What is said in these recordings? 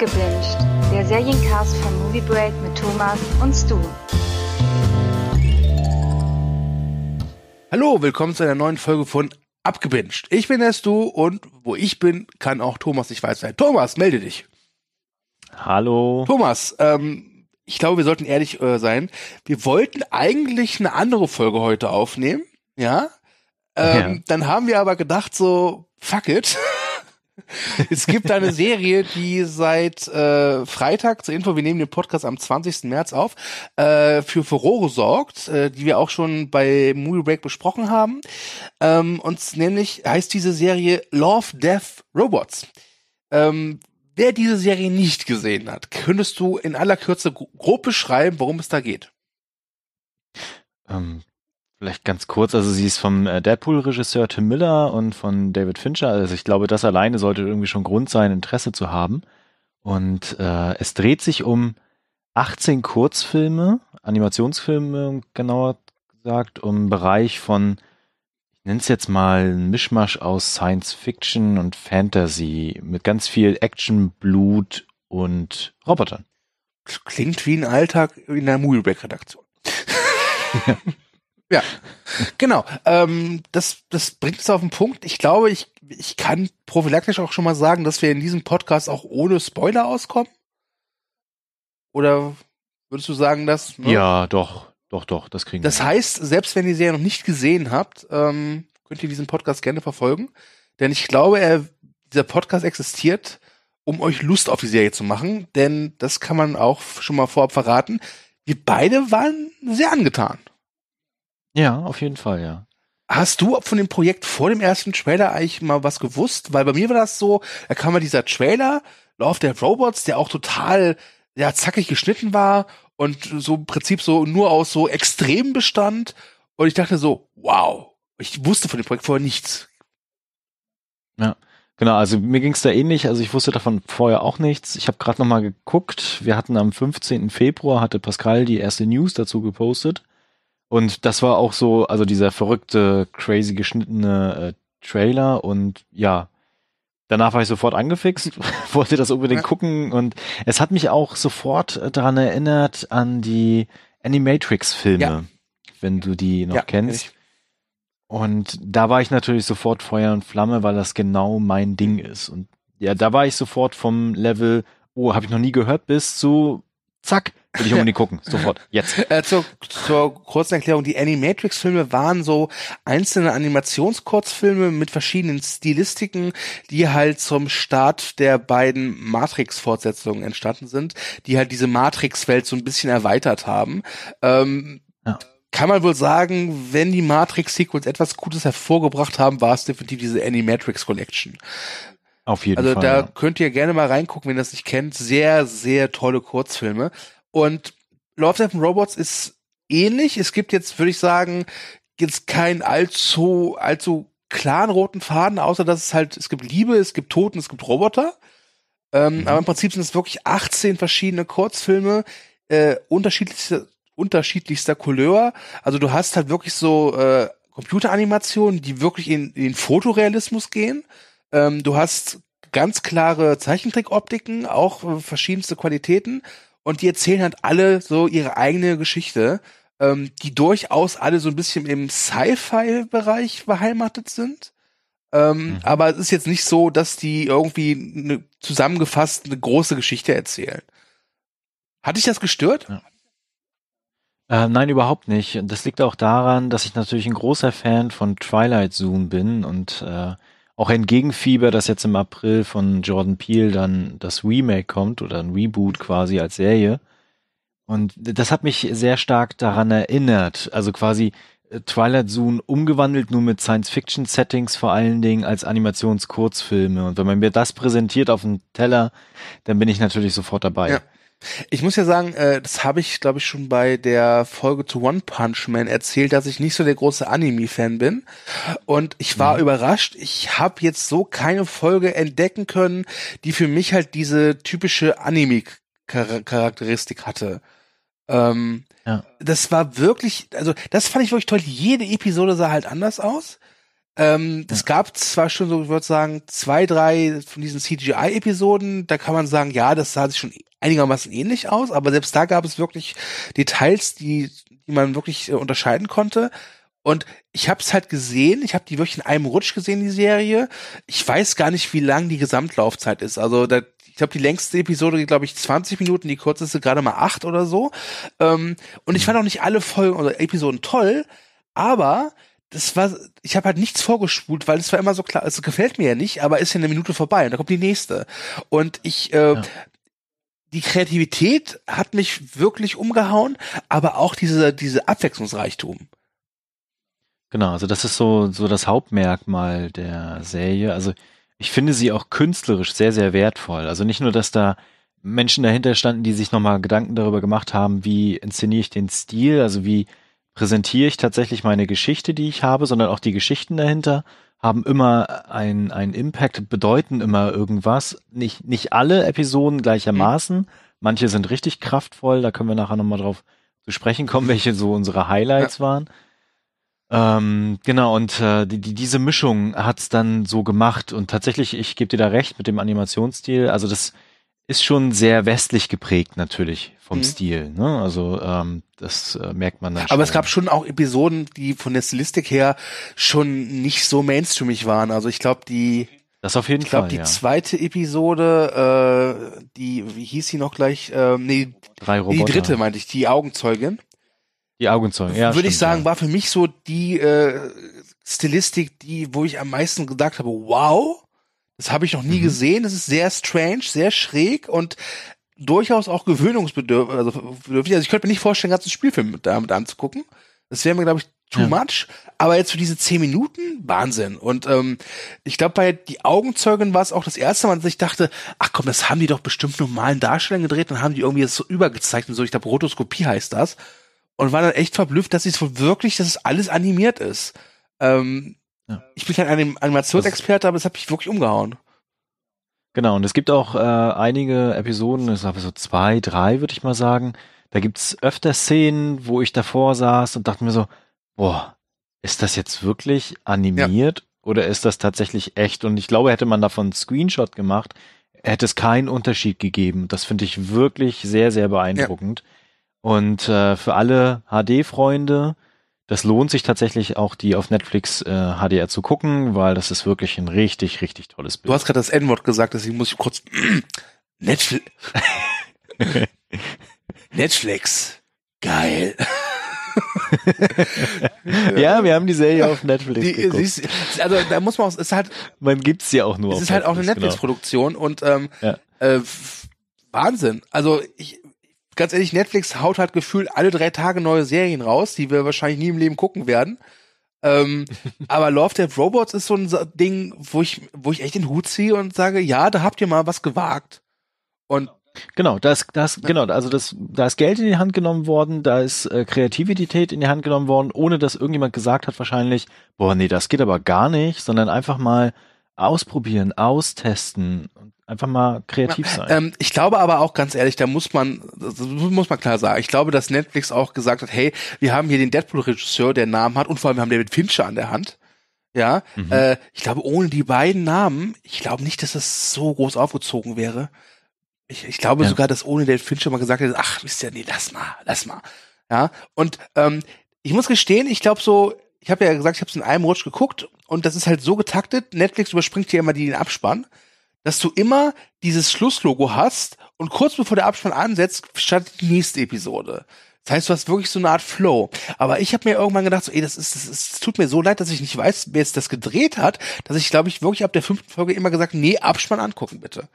Abgebinged, der Seriencast von Movie Break mit Thomas und Stu. Hallo, willkommen zu einer neuen Folge von Abgebinged. Ich bin der Stu und wo ich bin, kann auch Thomas nicht weit sein. Thomas, melde dich. Hallo. Thomas, ähm, ich glaube, wir sollten ehrlich äh, sein. Wir wollten eigentlich eine andere Folge heute aufnehmen, ja? Ähm, Ja. Dann haben wir aber gedacht so, fuck it. es gibt eine Serie, die seit äh, Freitag zur Info, wir nehmen den Podcast am 20. März auf, äh, für Furore sorgt, äh, die wir auch schon bei Movie Break besprochen haben. Ähm, und nämlich heißt diese Serie Love, Death, Robots. Ähm, wer diese Serie nicht gesehen hat, könntest du in aller Kürze gro- grob beschreiben, worum es da geht? Ähm, vielleicht ganz kurz, also sie ist vom äh, Deadpool-Regisseur Tim Miller und von David Fincher. Also ich glaube, das alleine sollte irgendwie schon Grund sein, Interesse zu haben. Und äh, es dreht sich um 18 Kurzfilme, Animationsfilme genauer gesagt, um Bereich von, ich nenne es jetzt mal ein Mischmasch aus Science Fiction und Fantasy mit ganz viel Action, Blut und Robotern. Klingt wie ein Alltag in der Movie Break Redaktion. ja, genau. Ähm, das, das bringt es auf den Punkt. Ich glaube, ich, ich kann prophylaktisch auch schon mal sagen, dass wir in diesem Podcast auch ohne Spoiler auskommen. Oder würdest du sagen, dass? ne? Ja, doch, doch, doch, das kriegen Das wir. heißt, selbst wenn ihr die Serie noch nicht gesehen habt, ähm, könnt ihr diesen Podcast gerne verfolgen. Denn ich glaube, er, dieser Podcast existiert, um euch Lust auf die Serie zu machen. Denn das kann man auch schon mal vorab verraten. Wir beide waren sehr angetan. Ja, auf jeden Fall, ja. Hast du von dem Projekt vor dem ersten Trailer eigentlich mal was gewusst? Weil bei mir war das so, da kam mal dieser Trailer, Love der Robots, der auch total ja, zackig geschnitten war und so im Prinzip so nur aus so Extremen bestand. Und ich dachte so, wow, ich wusste von dem Projekt vorher nichts. Genau, also mir ging's da ähnlich. Also ich wusste davon vorher auch nichts. Ich habe gerade noch mal geguckt. Wir hatten am 15. Februar hatte Pascal die erste News dazu gepostet. Und das war auch so, also dieser verrückte, crazy geschnittene äh, Trailer. Und ja, danach war ich sofort angefixt, wollte das unbedingt Ja. gucken. Und es hat mich auch sofort daran erinnert an die Animatrix-Filme, Ja. wenn du die noch Ja, kennst. kenn Und da war ich natürlich sofort Feuer und Flamme, weil das genau mein Ding ist. Und ja, da war ich sofort vom Level, oh, habe ich noch nie gehört, bis zu, zack, will ich unbedingt gucken. Sofort, jetzt. Äh, zur, zur kurzen Erklärung, die Animatrix-Filme waren so einzelne Animationskurzfilme mit verschiedenen Stilistiken, die halt zum Start der beiden Matrix-Fortsetzungen entstanden sind, die halt diese Matrix-Welt so ein bisschen erweitert haben. Ähm, Ja. Kann man wohl sagen, wenn die Matrix-Sequels etwas Gutes hervorgebracht haben, war es definitiv diese Animatrix Collection. Auf jeden Also Fall. da ja. könnt ihr gerne mal reingucken, wenn ihr das nicht kennt. Sehr, sehr tolle Kurzfilme. Und Love, Death and Robots ist ähnlich. Es gibt jetzt, würde ich sagen, jetzt keinen allzu, allzu klaren roten Faden, außer dass es halt, es gibt Liebe, es gibt Toten, es gibt Roboter. Ähm, Mhm. Aber im Prinzip sind es wirklich 18 verschiedene Kurzfilme, äh, unterschiedlichster, unterschiedlichster Couleur. Also du hast halt wirklich so äh, Computeranimationen, die wirklich in, in den Fotorealismus gehen. Ähm, du hast ganz klare Zeichentrickoptiken, auch äh, verschiedenste Qualitäten. Und die erzählen halt alle so ihre eigene Geschichte, ähm, die durchaus alle so ein bisschen im Sci-Fi-Bereich beheimatet sind. Ähm, Mhm. Aber es ist jetzt nicht so, dass die irgendwie eine, zusammengefasst eine große Geschichte erzählen. Hat dich das gestört? Äh, nein, überhaupt nicht. Das liegt auch daran, dass ich natürlich ein großer Fan von Twilight Zone bin und äh, auch entgegenfieber, dass jetzt im April von Jordan Peele dann das Remake kommt oder ein Reboot quasi als Serie. Und das hat mich sehr stark daran erinnert. Also quasi äh, Twilight Zone umgewandelt, nur mit Science-Fiction-Settings vor allen Dingen als Animationskurzfilme. Und wenn man mir das präsentiert auf dem Teller, dann bin ich natürlich sofort dabei. Ja. Ich muss ja sagen, äh, das habe ich, glaube ich, schon bei der Folge zu One Punch Man erzählt, dass ich nicht so der große Anime-Fan bin. Und ich war überrascht. Ich habe jetzt so keine Folge entdecken können, die für mich halt diese typische Anime-Charakteristik hatte. Ähm, Ja. Das war wirklich, also das fand ich wirklich toll. Jede Episode sah halt anders aus. Ähm, Es gab zwar schon so, ich würde sagen, zwei, drei von diesen CGI-Episoden, da kann man sagen, ja, das sah sich schon einigermaßen ähnlich aus, aber selbst da gab es wirklich Details, die, die man wirklich äh, unterscheiden konnte. Und ich habe es halt gesehen, ich habe die wirklich in einem Rutsch gesehen, die Serie. Ich weiß gar nicht, wie lang die Gesamtlaufzeit ist. Also da, ich glaube, die längste Episode glaube ich, 20 Minuten, die kürzeste gerade mal acht oder so. Ähm, und ich fand auch nicht alle Folgen oder Episoden toll, aber das war, ich habe halt nichts vorgespult, weil es war immer so klar, es gefällt mir ja nicht, aber ist ja eine Minute vorbei und da kommt die nächste. Und ich, äh, Ja. Die Kreativität hat mich wirklich umgehauen, aber auch diese, diese Abwechslungsreichtum. Genau, also das ist so, so das Hauptmerkmal der Serie. Also ich finde sie auch künstlerisch sehr, sehr wertvoll. Also nicht nur, dass da Menschen dahinter standen, die sich nochmal Gedanken darüber gemacht haben, wie inszeniere ich den Stil, also wie präsentiere ich tatsächlich meine Geschichte, die ich habe, sondern auch die Geschichten dahinter haben immer einen einen Impact, bedeuten immer irgendwas. Nicht, nicht alle Episoden gleichermaßen. Manche sind richtig kraftvoll, da können wir nachher nochmal drauf zu sprechen kommen, welche so unsere Highlights waren. Ähm, genau, und äh, die, die, diese Mischung hat's dann so gemacht. Und tatsächlich, ich gebe dir da recht mit dem Animationsstil. Also das ist schon sehr westlich geprägt natürlich vom Mhm. Stil. Ne? Also ähm, das äh, merkt man dann schon. Aber es gab schon auch Episoden, die von der Stilistik her schon nicht so mainstreamig waren. Also ich glaube, die, das auf jeden ich glaube, Fall, die ja. zweite Episode, äh, die, wie hieß sie noch gleich? Ähm, nee, Drei die Roboter. dritte meinte ich, die Augenzeugin. Die Augenzeugen, ja. würde ich sagen, ja. war für mich so die äh, Stilistik, die, wo ich am meisten gedacht habe, wow, das habe ich noch nie Mhm. gesehen. Das ist sehr strange, sehr schräg und durchaus auch gewöhnungsbedürftig. Also, also ich könnte mir nicht vorstellen, ganzen Spielfilm mit, damit anzugucken. Das wäre mir, glaube ich, too Ja. much. Aber jetzt für diese zehn Minuten, Wahnsinn. Und ähm, ich glaube, bei Die Augenzeugin war es auch das erste Mal, dass ich dachte, ach komm, das haben die doch bestimmt normalen Darstellern gedreht und haben die irgendwie jetzt so übergezeichnet. So, ich glaube, Rotoskopie heißt das und war dann echt verblüfft, dass es wohl wirklich, dass es alles animiert ist. Ähm, Ja. Ich bin kein Anim Animationsexperte, aber es hat mich wirklich umgehauen. Genau, und es gibt auch äh, einige Episoden, ich glaube so zwei, drei, würde ich mal sagen. Da gibt's öfter Szenen, wo ich davor saß und dachte mir so, boah, ist das jetzt wirklich animiert oder ist das tatsächlich echt? Und ich glaube, hätte man davon einen Screenshot gemacht, hätte es keinen Unterschied gegeben. Das finde ich wirklich sehr, sehr beeindruckend. Und äh, für alle HD-Freunde, das lohnt sich tatsächlich auch, die auf Netflix äh, HDR zu gucken, weil das ist wirklich ein richtig, richtig tolles Bild. Du hast gerade das N-Wort gesagt, deswegen muss ich kurz Netflix. Netflix. Geil. Ja, wir haben die Serie auf Netflix Die, ist, also da muss man auch, es ist halt, Man gibt's ja auch nur es ist halt auch eine Netflix, genau. Netflix-Produktion und ähm, Ja. äh, Wahnsinn. Also ich, ganz ehrlich, Netflix haut halt gefühlt alle drei Tage neue Serien raus, die wir wahrscheinlich nie im Leben gucken werden. Ähm, aber Love Death Robots ist so ein Ding, wo ich, wo ich echt den Hut ziehe und sage, ja, da habt ihr mal was gewagt. Und Genau, da ist, da ist, genau, also das, da ist Geld in die Hand genommen worden, da ist äh, Kreativität in die Hand genommen worden, ohne dass irgendjemand gesagt hat wahrscheinlich, boah, nee, das geht aber gar nicht, sondern einfach mal ausprobieren, austesten und einfach mal kreativ sein. Ähm, ich glaube aber auch ganz ehrlich, da muss man, das muss man klar sagen, ich glaube, dass Netflix auch gesagt hat, hey, wir haben hier den Deadpool-Regisseur, der einen Namen hat und vor allem wir haben David Fincher an der Hand. Ja, Mhm. äh, ich glaube, ohne die beiden Namen, ich glaube nicht, dass das so groß aufgezogen wäre. Ich, ich glaube Ja. sogar, dass ohne David Fincher mal gesagt hätte, ach, wisst ihr, nee, lass mal, lass mal. Ja, und ähm, ich muss gestehen, ich glaube so, ich habe ja gesagt, ich habe es in einem Rutsch geguckt und das ist halt so getaktet, Netflix überspringt hier immer die den Abspann, dass du immer dieses Schlusslogo hast und kurz bevor der Abspann ansetzt, startet die nächste Episode. Das heißt, du hast wirklich so eine Art Flow. Aber ich habe mir irgendwann gedacht, so, ey, das ist, das ist, es tut mir so leid, dass ich nicht weiß, wer jetzt das gedreht hat, dass ich, glaube ich, wirklich ab der fünften Folge immer gesagt, nee, Abspann angucken, bitte.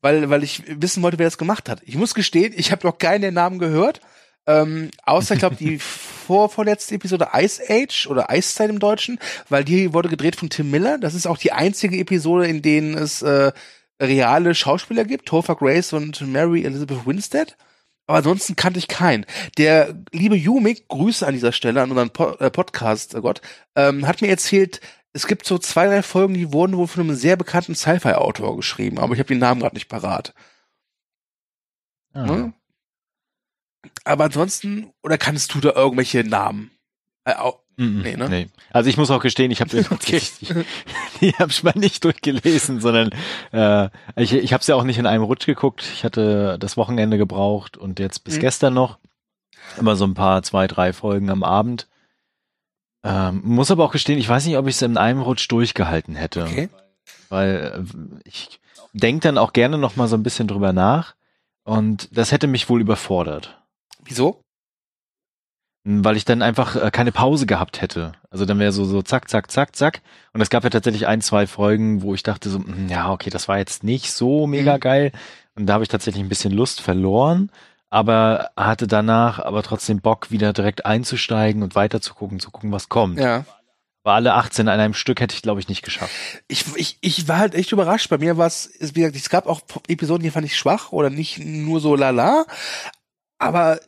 Weil, weil ich wissen wollte, wer das gemacht hat. Ich muss gestehen, ich habe noch keinen der Namen gehört. Ähm, außer, ich glaube, die vorvorletzte Episode Ice Age oder Eiszeit im Deutschen, weil die wurde gedreht von Tim Miller. Das ist auch die einzige Episode, in denen es äh, reale Schauspieler gibt, Topher Grace und Mary Elizabeth Winstead. Aber ansonsten kannte ich keinen. Der liebe Jumik, Grüße an dieser Stelle an unseren po äh, Podcast, oh Gott, ähm, hat mir erzählt, es gibt so zwei, drei Folgen, die wurden wohl von einem sehr bekannten Sci-Fi-Autor geschrieben, aber ich habe den Namen gerade nicht parat. Ah. Ne? Aber ansonsten, oder kannst du da irgendwelche Namen? Äh, au, Mm, nee, ne? nee. Also ich muss auch gestehen, ich habe okay. die habe ich mal nicht durchgelesen, sondern äh, ich, ich habe es ja auch nicht in einem Rutsch geguckt. Ich hatte das Wochenende gebraucht und jetzt bis mhm. gestern noch immer so ein paar, zwei, drei Folgen am Abend. Ähm, muss aber auch gestehen, ich weiß nicht, ob ich es in einem Rutsch durchgehalten hätte. Okay. Weil äh, ich denke dann auch gerne noch mal so ein bisschen drüber nach und das hätte mich wohl überfordert. Wieso? weil ich dann einfach äh, keine Pause gehabt hätte. Also dann wäre so so zack zack zack zack und es gab ja tatsächlich ein zwei Folgen, wo ich dachte so hm, ja okay, das war jetzt nicht so mega mhm. geil und da habe ich tatsächlich ein bisschen Lust verloren, aber hatte danach aber trotzdem Bock wieder direkt einzusteigen und weiter zu gucken, zu gucken, was kommt. Ja. Aber alle 18 an einem Stück hätte ich, glaube ich, nicht geschafft. Ich, ich, ich war halt echt überrascht. Bei mir war es, wie gesagt, es gab auch Episoden, die fand ich schwach oder nicht nur so lala. Aber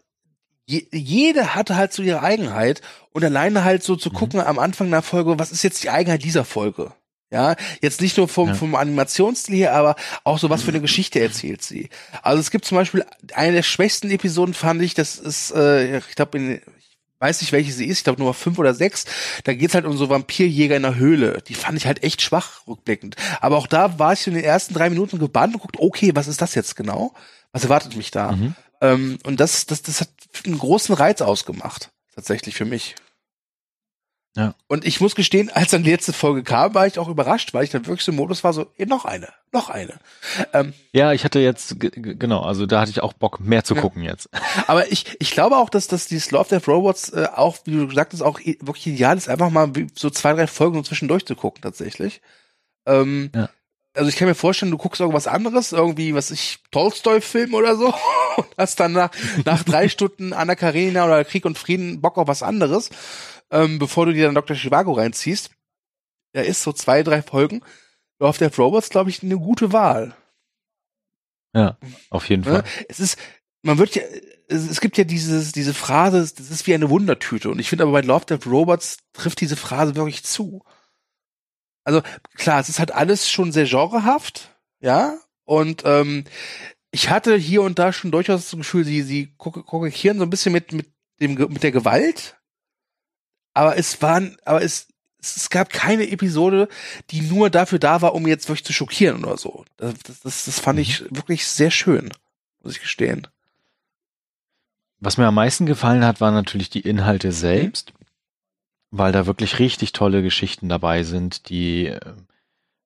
je, jede hatte halt so ihre Eigenheit und alleine halt so zu mhm. gucken am Anfang einer Folge, was ist jetzt die Eigenheit dieser Folge? Ja, jetzt nicht nur vom, ja. vom Animationsstil her, aber auch so, was für eine Geschichte erzählt sie. Also es gibt zum Beispiel eine der schwächsten Episoden, fand ich, das ist, äh, ich glaube, ich weiß nicht, welche sie ist, ich glaube Nummer fünf oder sechs, da geht's halt um so Vampirjäger in der Höhle. Die fand ich halt echt schwach rückblickend. Aber auch da war ich in den ersten drei Minuten gebannt und guckt, okay, was ist das jetzt genau? Was erwartet mich da? Mhm. Ähm, und das, das, das hat einen großen Reiz ausgemacht, tatsächlich für mich. Ja. Und ich muss gestehen, als dann die letzte Folge kam, war ich auch überrascht, weil ich dann wirklich so im Modus war, so, eh, noch eine, noch eine. Ähm, ja, ich hatte jetzt, genau, also da hatte ich auch Bock, mehr zu ja. gucken jetzt. Aber ich, ich glaube auch, dass, dass dieses Love Death Robots äh, auch, wie du gesagt hast, auch wirklich ideal ist, einfach mal so zwei, drei Folgen zwischendurch zu gucken, tatsächlich. Ähm, ja also ich kann mir vorstellen, du guckst irgendwas anderes, irgendwie, was ich, Tolstoi-Film oder so, und hast dann nach, nach drei Stunden Anna Karenina oder Krieg und Frieden Bock auf was anderes, ähm, bevor du dir dann Dr. Chivago reinziehst. Da ist so zwei, drei Folgen. Love Death Robots, glaube ich, eine gute Wahl. Ja, auf jeden Fall. Es ist, man wird ja, es gibt ja dieses, diese Phrase, das ist wie eine Wundertüte. Und ich finde aber bei Love Death Robots trifft diese Phrase wirklich zu also klar, es ist halt alles schon sehr genrehaft, ja, und ähm, ich hatte hier und da schon durchaus das Gefühl, sie, sie kokettieren so ein bisschen mit, mit dem, mit der Gewalt. Aber es waren, aber es, es gab keine Episode, die nur dafür da war, um jetzt wirklich zu schockieren oder so. Das, das, das fand ich mhm. wirklich sehr schön, muss ich gestehen. Was mir am meisten gefallen hat, waren natürlich die Inhalte selbst. Weil da wirklich richtig tolle Geschichten dabei sind, die äh,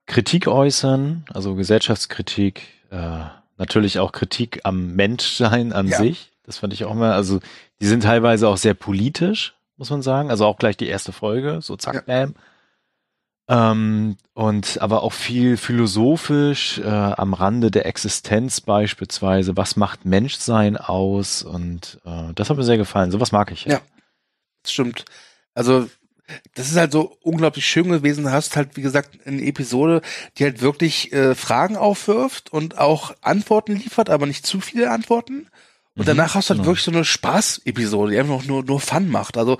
Kritik äußern, also Gesellschaftskritik, äh, natürlich auch Kritik am Menschsein an ja. sich. Das fand ich auch mal, also die sind teilweise auch sehr politisch, muss man sagen. Also auch gleich die erste Folge, so zack, ja. bam. Ähm, und aber auch viel philosophisch äh, am Rande der Existenz beispielsweise. Was macht Menschsein aus? Und äh, das hat mir sehr gefallen. Sowas mag ich. Ja, ja das stimmt. Also das ist halt so unglaublich schön gewesen. Du hast halt, wie gesagt, eine Episode, die halt wirklich äh, Fragen aufwirft und auch Antworten liefert, aber nicht zu viele Antworten. Und mhm, danach hast du halt genau. wirklich so eine Spaß-Episode, die einfach nur, nur Fun macht. Also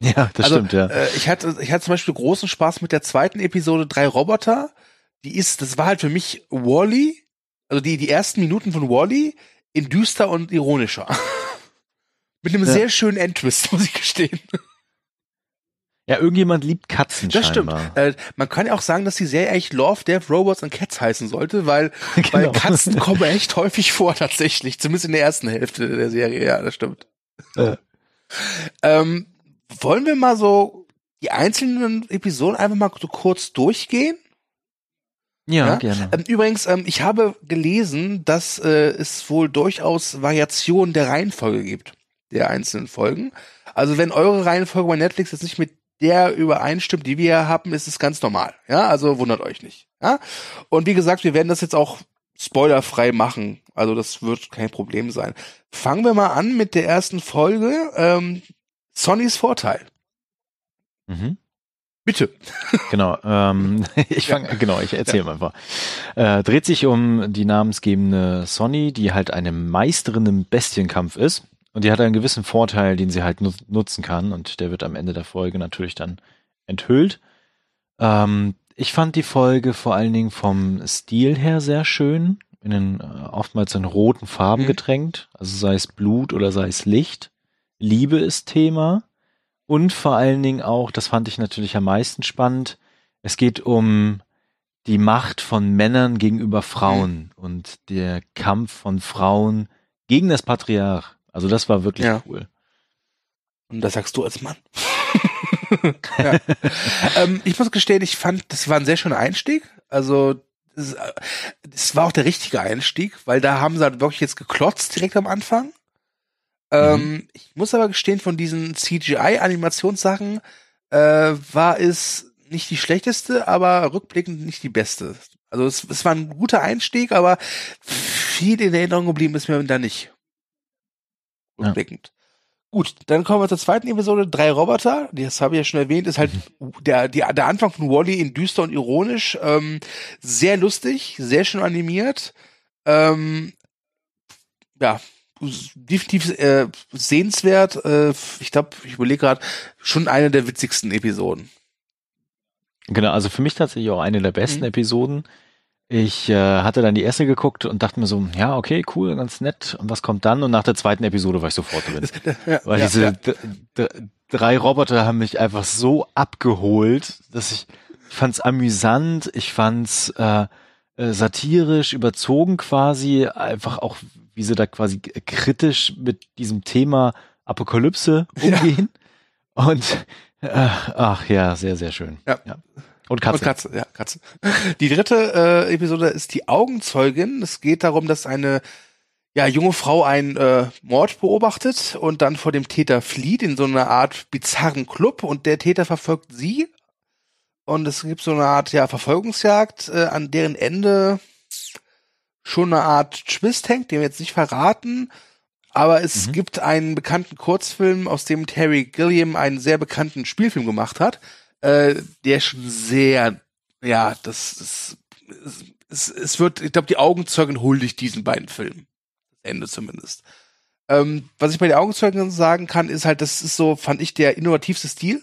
ja, das also, stimmt, ja. Äh, ich hatte, ich hatte zum Beispiel großen Spaß mit der zweiten Episode Drei Roboter. Die ist, das war halt für mich Wally, also die, die ersten Minuten von Wally in düster und ironischer. mit einem ja. sehr schönen Endtwist, muss ich gestehen. Ja, irgendjemand liebt Katzen Das scheinbar. stimmt. Äh, man kann ja auch sagen, dass die Serie eigentlich Love, Death, Robots and Cats heißen sollte, weil, genau. weil Katzen kommen echt häufig vor tatsächlich. Zumindest in der ersten Hälfte der Serie. Ja, das stimmt. Ja. ähm, wollen wir mal so die einzelnen Episoden einfach mal so kurz durchgehen? Ja, ja? gerne. Ähm, übrigens, ähm, ich habe gelesen, dass äh, es wohl durchaus Variationen der Reihenfolge gibt, der einzelnen Folgen. Also wenn eure Reihenfolge bei Netflix jetzt nicht mit der übereinstimmt, die wir haben, ist es ganz normal. Ja, also wundert euch nicht. Ja, und wie gesagt, wir werden das jetzt auch spoilerfrei machen. Also das wird kein Problem sein. Fangen wir mal an mit der ersten Folge. Ähm, Sonnys Vorteil. Mhm. Bitte. Genau, ähm, ich fange, ja. genau, ich erzähle ja. einfach. Äh, dreht sich um die namensgebende Sonny, die halt eine Meisterin im Bestienkampf ist. Und die hat einen gewissen Vorteil, den sie halt nutzen kann. Und der wird am Ende der Folge natürlich dann enthüllt. Ähm, ich fand die Folge vor allen Dingen vom Stil her sehr schön. In den, äh, oftmals in roten Farben mhm. getränkt. Also sei es Blut oder sei es Licht. Liebe ist Thema. Und vor allen Dingen auch, das fand ich natürlich am meisten spannend, es geht um die Macht von Männern gegenüber Frauen mhm. und der Kampf von Frauen gegen das Patriarch. Also das war wirklich ja. cool. Und das sagst du als Mann. ja. ähm, ich muss gestehen, ich fand, das war ein sehr schöner Einstieg. Also es, es war auch der richtige Einstieg, weil da haben sie halt wirklich jetzt geklotzt direkt am Anfang. Ähm, mhm. ich muss aber gestehen, von diesen CGI-Animationssachen äh, war es nicht die schlechteste, aber rückblickend nicht die beste. Also es, es war ein guter Einstieg, aber viel in Erinnerung geblieben ist mir da nicht. Rückblickend. Ja. Gut, dann kommen wir zur zweiten Episode. Drei Roboter, das habe ich ja schon erwähnt, ist halt mhm. der, die, der Anfang von Wally in düster und ironisch. Ähm, sehr lustig, sehr schön animiert. Ähm, ja, definitiv äh, sehenswert. Äh, ich glaube, ich überlege gerade, schon eine der witzigsten Episoden. Genau, also für mich tatsächlich auch eine der besten mhm. Episoden. Ich äh, hatte dann die erste geguckt und dachte mir so, ja, okay, cool, ganz nett. Und was kommt dann? Und nach der zweiten Episode war ich sofort drin. Ja, Weil ja, diese ja. drei Roboter haben mich einfach so abgeholt, dass ich, ich fand's amüsant, ich fand's äh, äh, satirisch, überzogen quasi, einfach auch, wie sie da quasi kritisch mit diesem Thema Apokalypse umgehen. Und äh, ach ja, sehr, sehr schön. Ja. ja. Und Katze. Und Katze, ja, Katze. Die dritte äh, Episode ist die Augenzeugin. Es geht darum, dass eine ja, junge Frau einen äh, Mord beobachtet und dann vor dem Täter flieht in so einer Art bizarren Club und der Täter verfolgt sie. Und es gibt so eine Art ja, Verfolgungsjagd, äh, an deren Ende schon eine Art Twist hängt, den wir jetzt nicht verraten. Aber es mhm. gibt einen bekannten Kurzfilm, aus dem Terry Gilliam einen sehr bekannten Spielfilm gemacht hat äh, der schon sehr, ja, das, das es, es wird, ich glaube, die Augenzeugen huldigt diesen beiden Filmen. Das Ende zumindest. Ähm, was ich bei den Augenzeugen sagen kann, ist halt, das ist so, fand ich, der innovativste Stil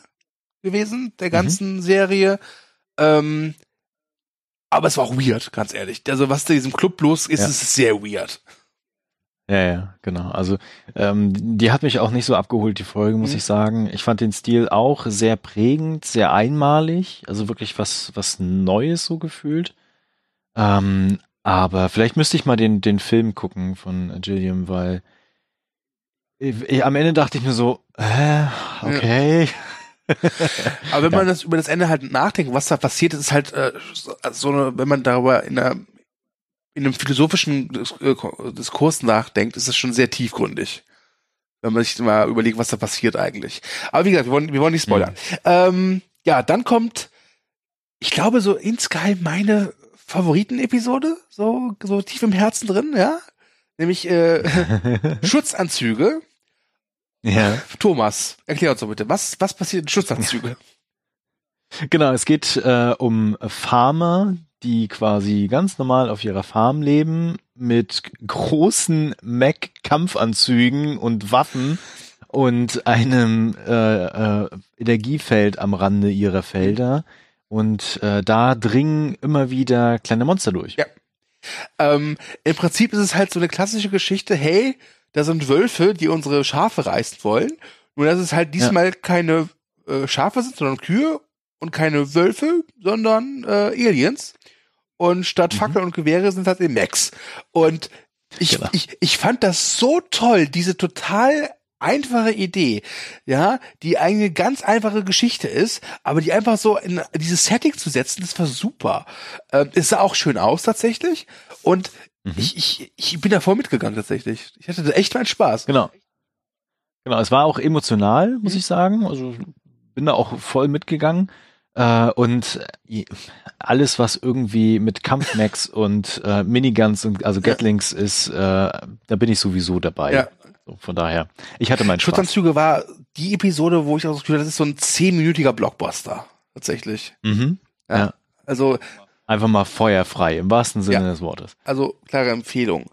gewesen der mhm. ganzen mhm. Serie. Ähm, aber es war auch weird, ganz ehrlich. Also was da in diesem Club los ist, ja. ist sehr weird. Ja, ja, genau. Also ähm, die hat mich auch nicht so abgeholt, die Folge, muss mhm. ich sagen. Ich fand den Stil auch sehr prägend, sehr einmalig, also wirklich was, was Neues so gefühlt. Ähm, aber vielleicht müsste ich mal den, den Film gucken von Gilliam, weil ich, ich, am Ende dachte ich mir so, äh, okay. Ja. Aber wenn ja. man das über das Ende halt nachdenkt, was da passiert, ist halt äh, so eine, wenn man darüber in einer in einem philosophischen äh, Diskurs nachdenkt, ist es schon sehr tiefgründig. Wenn man sich mal überlegt, was da passiert eigentlich. Aber wie gesagt, wir wollen, wir wollen nicht spoilern. Mhm. Ähm, ja, dann kommt, ich glaube, so insgeheim meine Favoritenepisode, so, so tief im Herzen drin, ja. Nämlich äh, Schutzanzüge. Ja. Thomas, erklär uns doch bitte, was, was passiert in Schutzanzüge? Genau, es geht äh, um Farmer, die quasi ganz normal auf ihrer Farm leben, mit großen Mac-Kampfanzügen und Waffen und einem äh, äh, Energiefeld am Rande ihrer Felder. Und äh, da dringen immer wieder kleine Monster durch. Ja. Ähm, Im Prinzip ist es halt so eine klassische Geschichte, hey, da sind Wölfe, die unsere Schafe reißen wollen. Nur dass es halt diesmal ja. keine äh, Schafe sind, sondern Kühe und keine Wölfe, sondern äh, Aliens und statt mhm. Fackeln und Gewehre sind halt eben Max. Und ich, genau. ich, ich fand das so toll, diese total einfache Idee, ja, die eine ganz einfache Geschichte ist, aber die einfach so in dieses Setting zu setzen, das war super. Ähm, es sah auch schön aus tatsächlich und mhm. ich, ich, ich bin da voll mitgegangen tatsächlich. Ich hatte da echt meinen Spaß. Genau. Genau, es war auch emotional, muss mhm. ich sagen. Also bin da auch voll mitgegangen. Äh, und äh, alles, was irgendwie mit Kampfmax und äh, Miniguns und also Gatlings ja. ist, äh, da bin ich sowieso dabei. Ja. So, von daher, ich hatte meinen Spaß. Schutzanzüge war die Episode, wo ich auch das Gefühl hatte, das ist so ein zehnminütiger Blockbuster. Tatsächlich. Mhm. Ja. ja. Also. Einfach mal feuerfrei, im wahrsten Sinne des Wortes. Also, klare Empfehlung.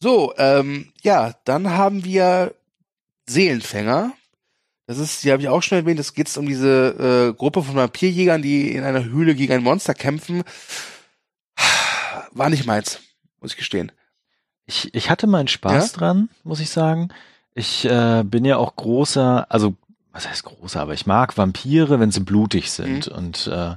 So, ähm, ja, dann haben wir Seelenfänger. Das ist, die habe ich auch schon erwähnt, es geht um diese äh, Gruppe von Vampirjägern, die in einer Höhle gegen ein Monster kämpfen. War nicht meins, muss ich gestehen. Ich, ich hatte meinen Spaß ja? dran, muss ich sagen. Ich äh, bin ja auch großer, also was heißt große, aber ich mag Vampire, wenn sie blutig sind. Mhm. Und äh,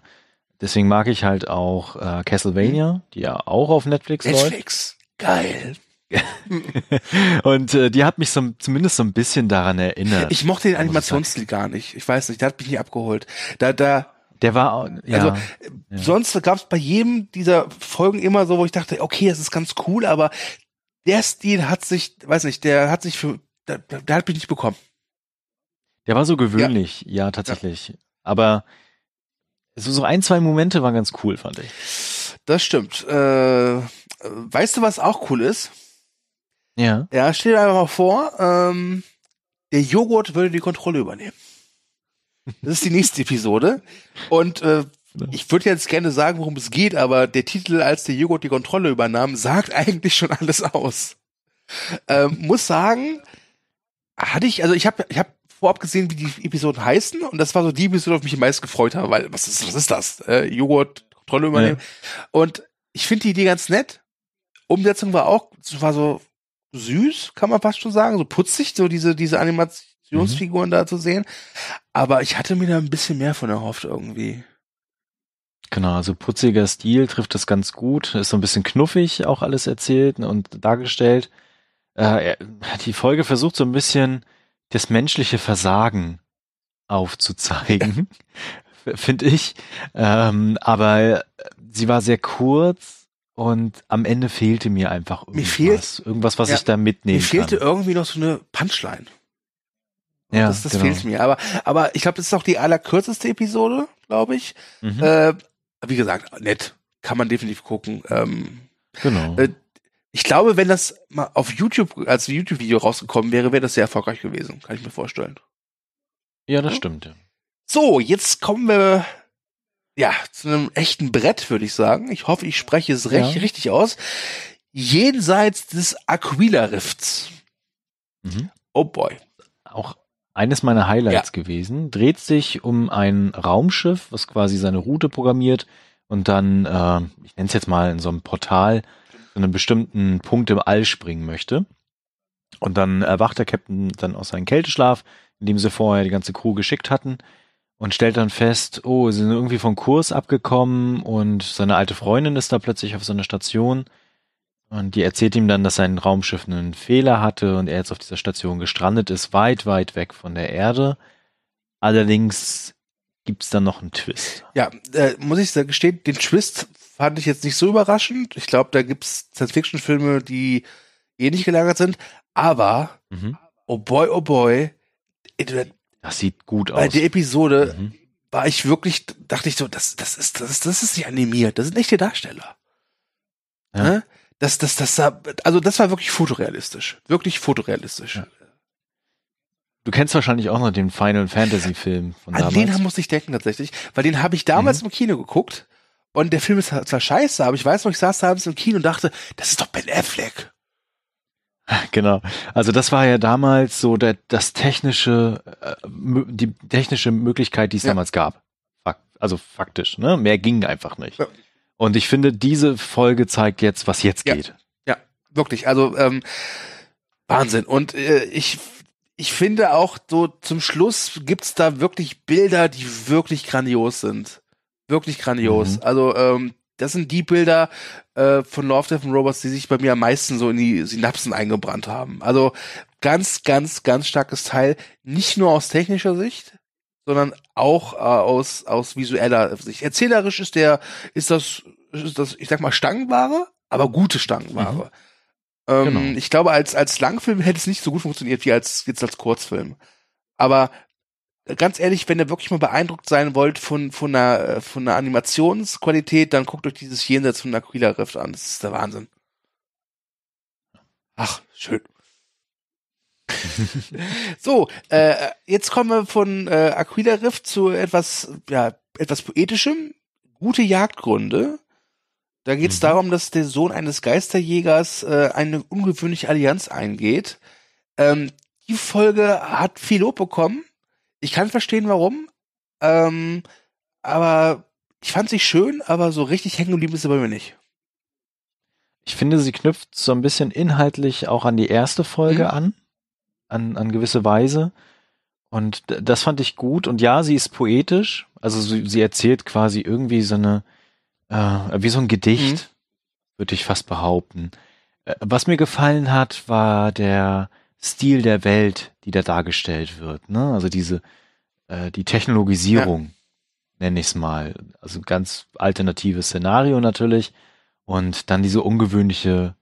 deswegen mag ich halt auch äh, Castlevania, die ja auch auf Netflix, läuft. Netflix. Geil. Und äh, die hat mich so, zumindest so ein bisschen daran erinnert. Ich mochte den Animationsstil gar nicht. Ich weiß nicht, der hat mich nie abgeholt. Da, da, Der war, auch- ja, also sonst gab es bei jedem dieser Folgen immer so, wo ich dachte, okay, das ist ganz cool, aber der Stil hat sich, weiß nicht, der hat sich für, der, der hat mich nicht bekommen. der war so gewöhnlich, ja, tatsächlich. Aber so, so ein, zwei Momente waren ganz cool, fand ich. Das stimmt. Äh, weißt du, was auch cool ist? Ja. Ja, stell dir einfach mal vor, ähm, der Joghurt würde die Kontrolle übernehmen. Das ist die nächste Episode. Und äh, ich würde jetzt gerne sagen, worum es geht, aber der Titel, als der Joghurt die Kontrolle übernahm, sagt eigentlich schon alles aus. Ähm, muss sagen, hatte ich, also ich habe ich hab vorab gesehen, wie die Episoden heißen, und das war so die Episode, auf die ich am meisten gefreut habe, weil was ist, was ist das? Äh, Joghurt, Kontrolle übernehmen. Und ich finde die Idee ganz nett. Umsetzung war auch, war so süß, kann man fast schon sagen, so putzig, so diese, diese Animationsfiguren da zu sehen. Aber ich hatte mir da ein bisschen mehr von erhofft irgendwie. Genau, also putziger Stil trifft das ganz gut. Ist so ein bisschen knuffig auch alles erzählt und dargestellt. Äh, die Folge versucht so ein bisschen das menschliche Versagen aufzuzeigen, finde ich. Ähm, aber sie war sehr kurz und am Ende fehlte mir einfach Mir irgendwas. irgendwas, was ja, ich da mitnehmen Mir fehlte kann. irgendwie noch so eine Punchline. Ja, das das genau. fehlt mir. Aber, aber ich glaube, das ist auch die allerkürzeste Episode, glaube ich. Mhm, Äh, wie gesagt, nett. Kann man definitiv gucken. Ähm, genau. äh, ich glaube, wenn das mal auf YouTube als YouTube-Video rausgekommen wäre, wäre das sehr erfolgreich gewesen. Kann ich mir vorstellen. ja, das stimmt. Ja. So, jetzt kommen wir ja zu einem echten Brett, würde ich sagen. Ich hoffe, ich spreche es recht, Ja. richtig aus. Jenseits des Aquila-Rifts. Mhm. Oh boy. auch eines meiner Highlights gewesen. Dreht sich um ein Raumschiff, was quasi seine Route programmiert und dann, äh, ich nenne es jetzt mal in so einem Portal, zu einem bestimmten Punkt im All springen möchte. Und dann erwacht der Captain dann aus seinem Kälteschlaf, in dem sie vorher die ganze Crew geschickt hatten und stellt dann fest, oh, sie sind irgendwie vom Kurs abgekommen und seine alte Freundin ist da plötzlich auf so einer Station. Und die erzählt ihm dann, dass sein Raumschiff einen Fehler hatte und er jetzt auf dieser Station gestrandet ist, weit, weit weg von der Erde. Allerdings gibt's dann noch einen Twist. Ja, äh, muss ich gestehen, den Twist fand ich jetzt nicht so überraschend. Ich glaube, da gibt's Science-Fiction-Filme, die ähnlich gelagert sind. Aber, Mhm. oh boy, oh boy, Das sieht gut bei aus. der Episode Mhm. war ich wirklich, dachte ich so, das, das ist, das ist, das ist nicht animiert, das sind echte Darsteller. Ja. Ne? Das, das, das sah, also das war wirklich fotorealistisch. Wirklich fotorealistisch. Ja. Du kennst wahrscheinlich auch noch den Final Fantasy Film von An damals. den musste ich denken tatsächlich, weil den habe ich damals im Kino geguckt und der Film ist zwar scheiße, aber ich weiß noch, ich saß da abends im Kino und dachte, das ist doch Ben Affleck. Genau. Also das war ja damals so der, das technische, äh, die technische Möglichkeit, die es Ja. damals gab. Also faktisch, ne? Mehr ging einfach nicht. Ja. Und ich finde, diese Folge zeigt jetzt, was jetzt Ja. geht. Wirklich, also ähm, Wahnsinn. Und äh, ich, ich finde auch so zum Schluss gibt's da wirklich Bilder, die wirklich grandios sind. Wirklich grandios. Mhm. Also ähm, das sind die Bilder äh, von Love, Death and Robots, die sich bei mir am meisten so in die Synapsen eingebrannt haben. Also ganz, ganz, ganz starkes Teil. Nicht nur aus technischer Sicht, sondern auch äh, aus, aus visueller Sicht. Erzählerisch ist der, ist das, ist das, ich sag mal, Stangenware, aber gute Stangenware. Ähm, Genau. Ich glaube, als, als Langfilm hätte es nicht so gut funktioniert wie als, jetzt als Kurzfilm. Aber ganz ehrlich, wenn ihr wirklich mal beeindruckt sein wollt von, von einer, äh, von einer Animationsqualität, dann guckt euch dieses Jenseits von Aquila Rift an. Das ist der Wahnsinn. Ach, schön. so, äh, jetzt kommen wir von äh, Aquila Rift zu etwas, ja, etwas poetischem. Gute Jagdgründe. Da geht es Mhm. darum, dass der Sohn eines Geisterjägers äh, eine ungewöhnliche Allianz eingeht. Ähm, die Folge hat viel Lob bekommen. Ich kann verstehen, warum. Ähm, aber ich fand sie schön, aber so richtig hängen geblieben ist sie bei mir nicht. Ich finde, sie knüpft so ein bisschen inhaltlich auch an die erste Folge Mhm. an, an, an gewisse Weise. Und das fand ich gut. Und ja, sie ist poetisch. Also sie, sie erzählt quasi irgendwie so eine, äh, wie so ein Gedicht, mhm. würde ich fast behaupten. Äh, was mir gefallen hat, war der Stil der Welt, die da dargestellt wird. Ne? Also diese, äh, die Technologisierung, ja. nenne ich es mal. Also ganz alternatives Szenario natürlich. Und dann diese ungewöhnliche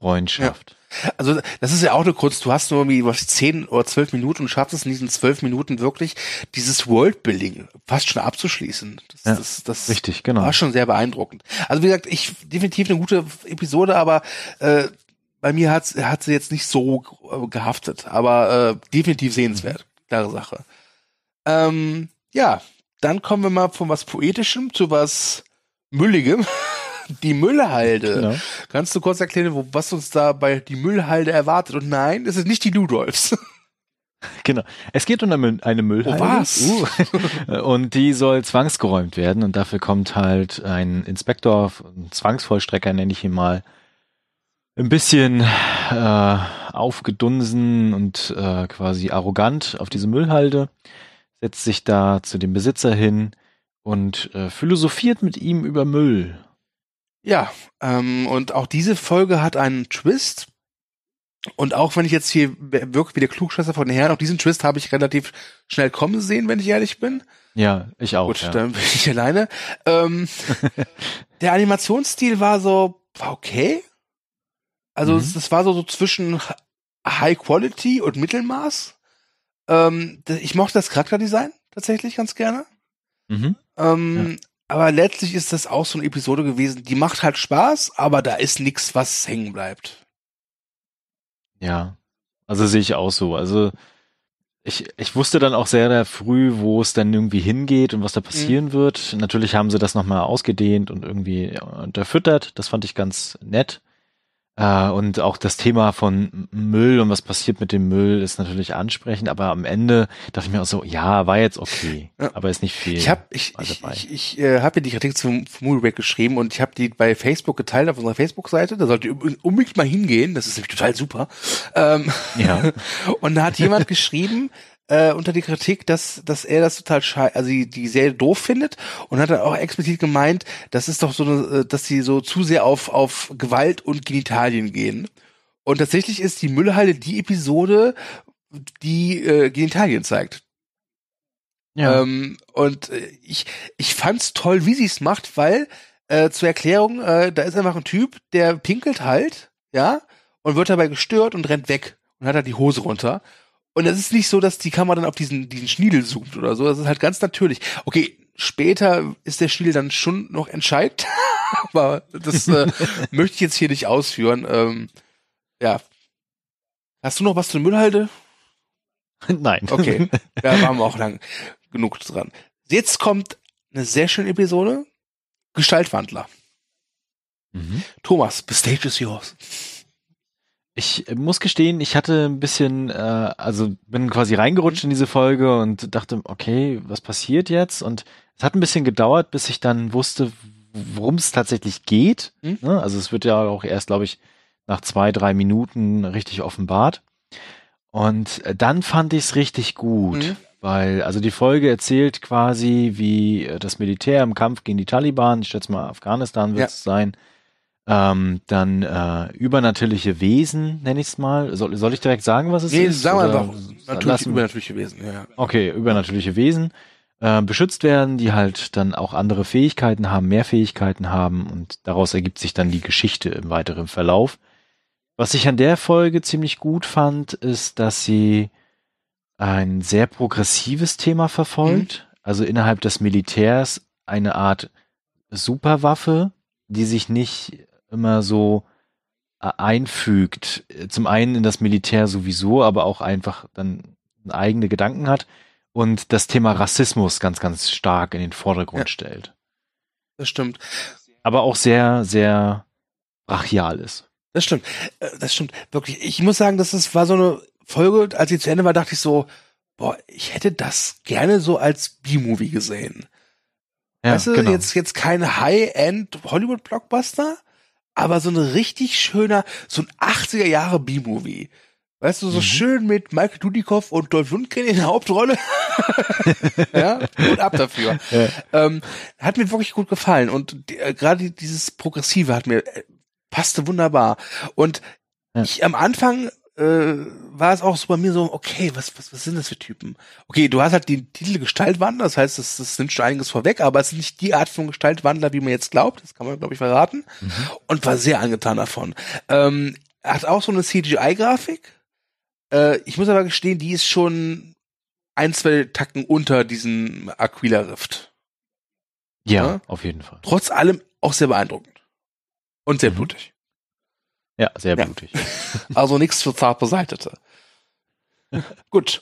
Freundschaft. Ja. Also das ist ja auch eine Kunst. Du hast nur irgendwie was zehn oder zwölf Minuten und schaffst es in diesen zwölf Minuten wirklich dieses Worldbuilding fast schon abzuschließen. Das, ja, das, das richtig, genau. war schon sehr beeindruckend. Also wie gesagt, ich definitiv eine gute Episode, aber äh, bei mir hat, hat sie jetzt nicht so gehaftet, aber äh, definitiv sehenswert. Klare Sache. Ähm, ja, dann kommen wir mal von was Poetischem zu was Mülligem. die Müllhalde. Genau. Kannst du kurz erklären, wo, was uns da bei die Müllhalde erwartet? Und nein, es ist nicht die Ludolfs. Genau. Es geht um eine Müllhalde. Oh, was? Uh. Und die soll zwangsgeräumt werden. Und dafür kommt halt ein Inspektor, ein Zwangsvollstrecker nenne ich ihn mal, ein bisschen äh, aufgedunsen und äh, quasi arrogant auf diese Müllhalde, setzt sich da zu dem Besitzer hin und äh, philosophiert mit ihm über Müll. Ja, ähm, und auch diese Folge hat einen Twist. Und auch wenn ich jetzt hier wirklich wie der Klugscheißer von den Herren, auch diesen Twist habe ich relativ schnell kommen sehen, wenn ich ehrlich bin. Ja, ich auch. Gut, ja. dann bin ich alleine. Ähm, der Animationsstil war so, war okay. Also mhm. das war so, so zwischen High Quality und Mittelmaß. Ähm, ich mochte das Charakterdesign tatsächlich ganz gerne. Mhm. Ähm, aber letztlich ist das auch so eine Episode gewesen, die macht halt Spaß, aber da ist nichts, was hängen bleibt. Ja, also sehe ich auch so. Also ich, ich wusste dann auch sehr, sehr früh, wo es dann irgendwie hingeht und was da passieren mhm. wird. Natürlich haben sie das nochmal ausgedehnt und irgendwie unterfüttert. Das fand ich ganz nett. Äh, und auch das Thema von Müll und was passiert mit dem Müll ist natürlich ansprechend, aber am Ende dachte ich mir auch so, ja, war jetzt okay, ja. aber ist nicht viel. Ich habe ich, ich, ich, ich äh, hab ja die Kritik zum, zum Movie Break geschrieben und ich habe die bei Facebook geteilt auf unserer Facebook-Seite. Da sollte ihr unbedingt mal hingehen, das ist nämlich total super. Ähm, ja. und da hat jemand geschrieben, äh, unter die Kritik, dass, dass er das total schei also die, die Serie doof findet und hat dann auch explizit gemeint, das ist doch so eine, äh, dass sie so zu sehr auf, auf Gewalt und Genitalien gehen. Und tatsächlich ist die Müllhalde die Episode, die äh, Genitalien zeigt. Ja. Ähm, und äh, ich, ich fand's toll, wie sie es macht, weil äh, zur Erklärung, äh, da ist einfach ein Typ, der pinkelt halt, ja, und wird dabei gestört und rennt weg und hat halt die Hose runter. Und es ist nicht so, dass die Kamera dann auf diesen, diesen Schniedel zoomt oder so. Das ist halt ganz natürlich. Okay, später ist der Schniedel dann schon noch entscheidend. Aber das äh, möchte ich jetzt hier nicht ausführen. Ähm, ja. Hast du noch was zur Müllhalde? Nein. Okay. Ja, waren wir auch lang genug dran. Jetzt kommt eine sehr schöne Episode. Gestaltwandler. Mhm. Thomas, the stage is yours. Ich muss gestehen, ich hatte ein bisschen, äh, also bin quasi reingerutscht in diese Folge und dachte, okay, was passiert jetzt? Und es hat ein bisschen gedauert, bis ich dann wusste, worum es tatsächlich geht. Mhm. Ne? Also es wird ja auch erst, glaube ich, nach zwei, drei Minuten richtig offenbart. Und äh, dann fand ich es richtig gut, mhm. weil also die Folge erzählt quasi, wie äh, das Militär im Kampf gegen die Taliban, ich schätze mal Afghanistan wird es ja. sein, ähm, dann äh, übernatürliche Wesen, nenne ich es mal. Soll, soll ich direkt sagen, was es nee, ist? Sagen wir einfach natürlich übernatürliche Wesen. Ja. Okay, übernatürliche Wesen äh, beschützt werden, die halt dann auch andere Fähigkeiten haben, mehr Fähigkeiten haben und daraus ergibt sich dann die Geschichte im weiteren Verlauf. Was ich an der Folge ziemlich gut fand, ist, dass sie ein sehr progressives Thema verfolgt, mhm. also innerhalb des Militärs eine Art Superwaffe, die sich nicht immer so äh, einfügt. Zum einen in das Militär sowieso, aber auch einfach dann eigene Gedanken hat und das Thema Rassismus ganz, ganz stark in den Vordergrund ja, stellt. Das stimmt. Aber auch sehr, sehr brachial ist. Das stimmt. Äh, das stimmt. Wirklich. Ich muss sagen, das ist, war so eine Folge, als sie zu Ende war, dachte ich so, boah, ich hätte das gerne so als B-Movie gesehen. Ja, weißt du, genau. jetzt, jetzt kein High-End Hollywood-Blockbuster, aber so ein richtig schöner, so ein 80er Jahre B-Movie. Weißt du, so mhm. schön mit Michael Dudikoff und Dolph Lundgren in der Hauptrolle. ja, und ab dafür. Ja. Ähm, hat mir wirklich gut gefallen und äh, gerade dieses Progressive hat mir äh, passte wunderbar. Und ja. ich am Anfang äh, war es auch so bei mir so, okay, was, was, was sind das für Typen? Okay, du hast halt die Titel Gestaltwandler, das heißt, das, das nimmt schon einiges vorweg, aber es ist nicht die Art von Gestaltwandler, wie man jetzt glaubt, das kann man, glaube ich, verraten. Mhm. Und war sehr angetan davon. Ähm, hat auch so eine CGI-Grafik. Äh, ich muss aber gestehen, die ist schon ein, zwei Tacken unter diesen Aquila Rift. Ja, ja, auf jeden Fall. Trotz allem auch sehr beeindruckend. Und sehr mhm. blutig. Ja, sehr blutig. Also nichts für zart beseitete. Gut.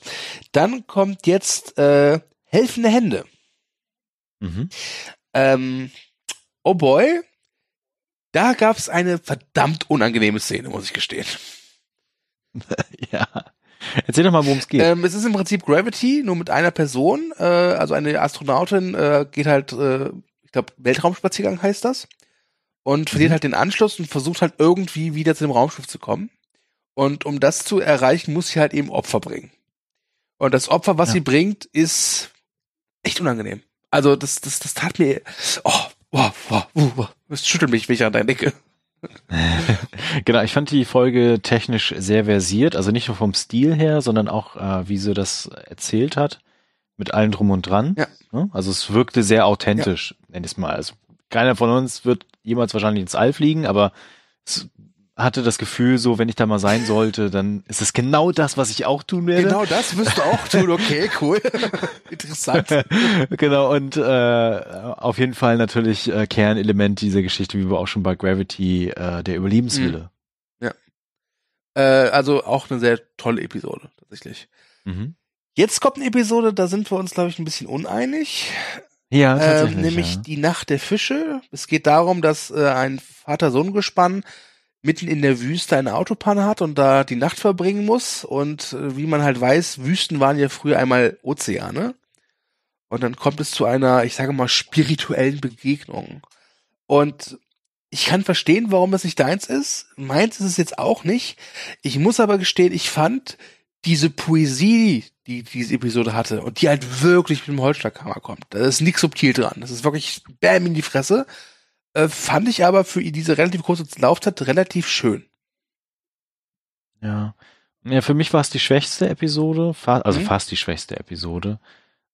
Dann kommt jetzt äh, helfende Hände. Mhm. Ähm, oh boy. Da gab es eine verdammt unangenehme Szene, muss ich gestehen. ja. Erzähl doch mal, worum es geht. Ähm, es ist im Prinzip Gravity, nur mit einer Person. Äh, also eine Astronautin äh, geht halt, äh, ich glaube, Weltraumspaziergang heißt das und verliert mhm. halt den Anschluss und versucht halt irgendwie wieder zu dem Raumschiff zu kommen. Und um das zu erreichen, muss sie halt eben Opfer bringen. Und das Opfer, was ja. sie bringt, ist echt unangenehm. Also das, das, das tat mir, oh, oh, oh, oh das schüttelt mich, wenn ich an deine Decke. genau, ich fand die Folge technisch sehr versiert, also nicht nur vom Stil her, sondern auch, äh, wie sie das erzählt hat, mit allem drum und dran. Ja. Ne? Also es wirkte sehr authentisch, ja. nenn ich es mal. Also keiner von uns wird jemals wahrscheinlich ins All fliegen, aber es hatte das Gefühl, so wenn ich da mal sein sollte, dann ist es genau das, was ich auch tun werde. Genau das wirst du auch tun, okay, cool. Interessant. genau, und äh, auf jeden Fall natürlich äh, Kernelement dieser Geschichte, wie wir auch schon bei Gravity, äh, der Überlebenswille. Mhm. Ja. Äh, also auch eine sehr tolle Episode, tatsächlich. Mhm. Jetzt kommt eine Episode, da sind wir uns, glaube ich, ein bisschen uneinig. Ja, ähm, tatsächlich. Ähm, nämlich ja. die Nacht der Fische. Es geht darum, dass äh, ein Vater-Sohn-Gespann mitten in der Wüste eine Autopanne hat und da die Nacht verbringen muss. Und äh, wie man halt weiß, Wüsten waren ja früher einmal Ozeane. Und dann kommt es zu einer, ich sage mal, spirituellen Begegnung. Und ich kann verstehen, warum das nicht deins ist. Meins ist es jetzt auch nicht. Ich muss aber gestehen, ich fand diese Poesie, die diese Episode hatte und die halt wirklich mit dem Holzschlaghammer kommt. Da ist nichts subtil dran. Das ist wirklich Bam in die Fresse. Äh, fand ich aber für diese relativ kurze Laufzeit relativ schön. Ja. Ja, für mich war es die schwächste Episode, fa also mhm. fast die schwächste Episode.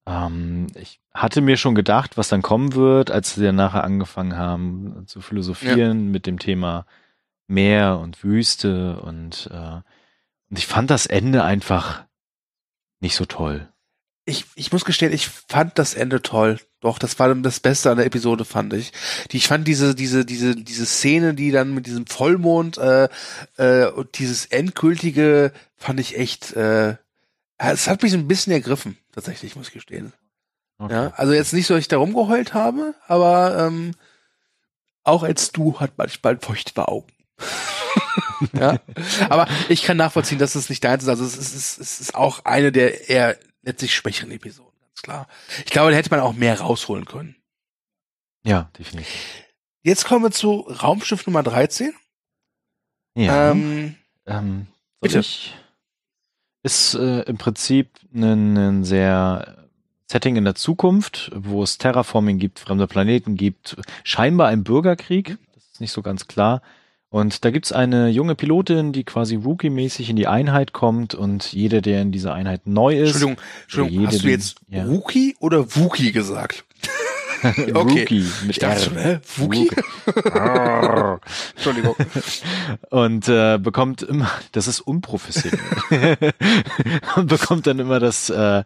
Ähm, ich hatte mir schon gedacht, was dann kommen wird, als sie dann nachher angefangen haben zu philosophieren ja. mit dem Thema Meer und Wüste und, äh, und ich fand das Ende einfach nicht so toll. Ich, ich muss gestehen, ich fand das Ende toll. Doch, das war das Beste an der Episode, fand ich. Die, ich fand diese, diese, diese, diese Szene, die dann mit diesem Vollmond äh, äh, und dieses endgültige, fand ich echt, äh, es hat mich ein bisschen ergriffen, tatsächlich, muss ich gestehen. Okay. Ja, also jetzt nicht so, dass ich da rumgeheult habe, aber ähm, auch als du hat manchmal feuchte Augen. ja, aber ich kann nachvollziehen, dass es nicht deins ist. Also es ist, es ist auch eine der eher letztlich schwächeren Episoden, ganz klar. Ich glaube, da hätte man auch mehr rausholen können. Ja, definitiv. Jetzt kommen wir zu Raumschiff Nummer 13. Ja. Ähm, ähm, bitte. Ich, ist äh, im Prinzip ein, ein sehr Setting in der Zukunft, wo es Terraforming gibt, fremde Planeten gibt, scheinbar ein Bürgerkrieg. Das ist nicht so ganz klar. Und da gibt's eine junge Pilotin, die quasi Rookie-mäßig in die Einheit kommt und jeder, der in dieser Einheit neu ist. Entschuldigung, Entschuldigung jede, hast du jetzt ja. Rookie oder Wookie gesagt? okay. Rookie mit ich dachte schon, hä? Wookie? Entschuldigung. Und äh, bekommt immer, das ist unprofessionell, und bekommt dann immer das äh,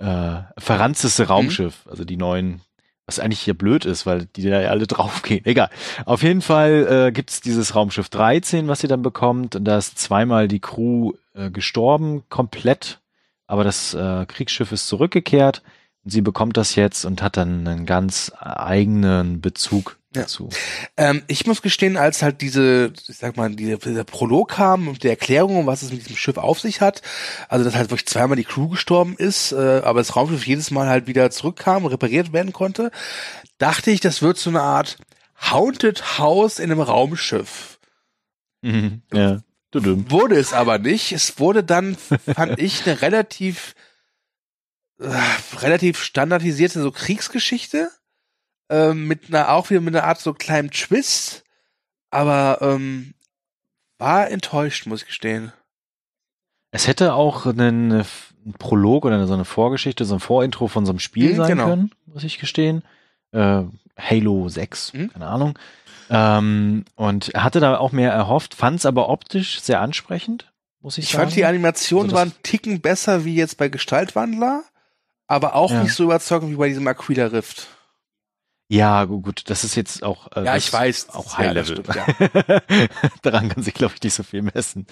äh, verranzteste Raumschiff, mhm. also die neuen was eigentlich hier blöd ist, weil die da ja alle draufgehen. Egal. Auf jeden Fall äh, gibt es dieses Raumschiff 13, was sie dann bekommt. Und da ist zweimal die Crew äh, gestorben, komplett. Aber das äh, Kriegsschiff ist zurückgekehrt. Und sie bekommt das jetzt und hat dann einen ganz eigenen Bezug ja. dazu. Ähm, ich muss gestehen, als halt diese, ich sag mal, dieser, dieser Prolog kam und die Erklärung, was es mit diesem Schiff auf sich hat, also dass halt wirklich zweimal die Crew gestorben ist, äh, aber das Raumschiff jedes Mal halt wieder zurückkam und repariert werden konnte, dachte ich, das wird so eine Art Haunted House in einem Raumschiff. Mhm, ja. Wurde es aber nicht. Es wurde dann, fand ich, eine relativ, äh, relativ standardisierte so Kriegsgeschichte. Ähm, mit einer, auch wieder mit einer Art so kleinem Twist. Aber ähm, war enttäuscht, muss ich gestehen. Es hätte auch einen, einen Prolog oder so eine Vorgeschichte, so ein Vorintro von so einem Spiel Mhm, sein genau. können, muss ich gestehen. Äh, Halo 6, Mhm. keine Ahnung. Ähm, und er hatte da auch mehr erhofft, fand es aber optisch sehr ansprechend, muss ich, Ich sagen. fand die Animationen Also waren Ticken besser wie jetzt bei Gestaltwandler, aber auch Ja. nicht so überzeugend wie bei diesem Aquila Rift. Ja, gu- gut, das ist jetzt auch äh, Ja, ich weiß. auch Ja, High Level. stimmt, Daran kann sich, glaube ich, nicht so viel messen.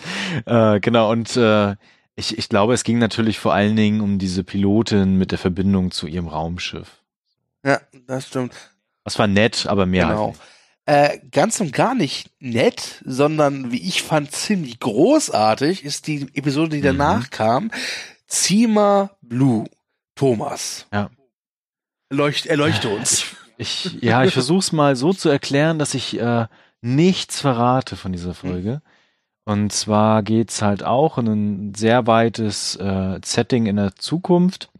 Äh, genau, und äh, ich, ich glaube, es ging natürlich vor allen Dingen um diese Pilotin mit der Verbindung zu ihrem Raumschiff. Ja, das stimmt. Das war nett, aber mehr Genau. halt nicht. Äh, ganz und gar nicht nett, sondern wie ich fand ziemlich großartig ist die Episode, die Mhm. danach kam. Zima Blue. Thomas. Ja. Leucht, erleuchte uns. Ich, ja, ich versuche es mal so zu erklären, dass ich äh, nichts verrate von dieser Folge. Und zwar geht's halt auch in ein sehr weites äh, Setting in der Zukunft.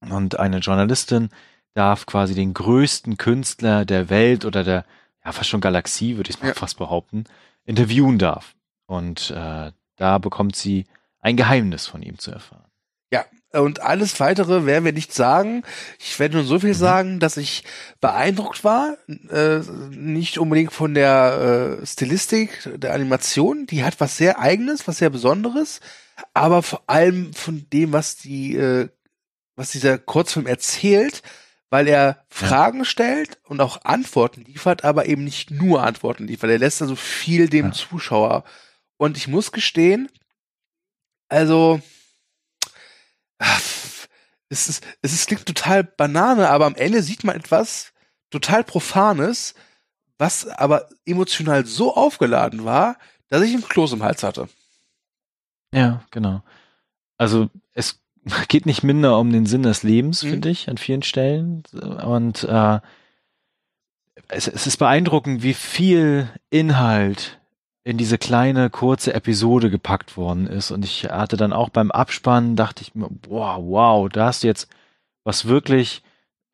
Und eine Journalistin darf quasi den größten Künstler der Welt oder der, ja fast schon Galaxie, würde ich mal Ja. fast behaupten, interviewen darf. Und äh, da bekommt sie ein Geheimnis von ihm zu erfahren. Und alles weitere werden wir nicht sagen. Ich werde nur so viel Mhm. sagen, dass ich beeindruckt war, äh, nicht unbedingt von der äh, Stilistik der Animation, die hat was sehr eigenes, was sehr besonderes, aber vor allem von dem, was die äh, was dieser Kurzfilm erzählt, weil er Fragen stellt und auch Antworten liefert, aber eben nicht nur Antworten liefert. Er lässt also viel dem Ja. Zuschauer. Und ich muss gestehen, also es ist, es ist, klingt total Banane, aber am Ende sieht man etwas total Profanes, was aber emotional so aufgeladen war, dass ich einen Kloß im Hals hatte. Ja, genau. Also es geht nicht minder um den Sinn des Lebens, Mhm. finde ich, an vielen Stellen. Und äh, es, es ist beeindruckend, wie viel Inhalt in diese kleine, kurze Episode gepackt worden ist. Und ich hatte dann auch beim Abspannen, dachte ich mir, boah, wow, da hast du jetzt was wirklich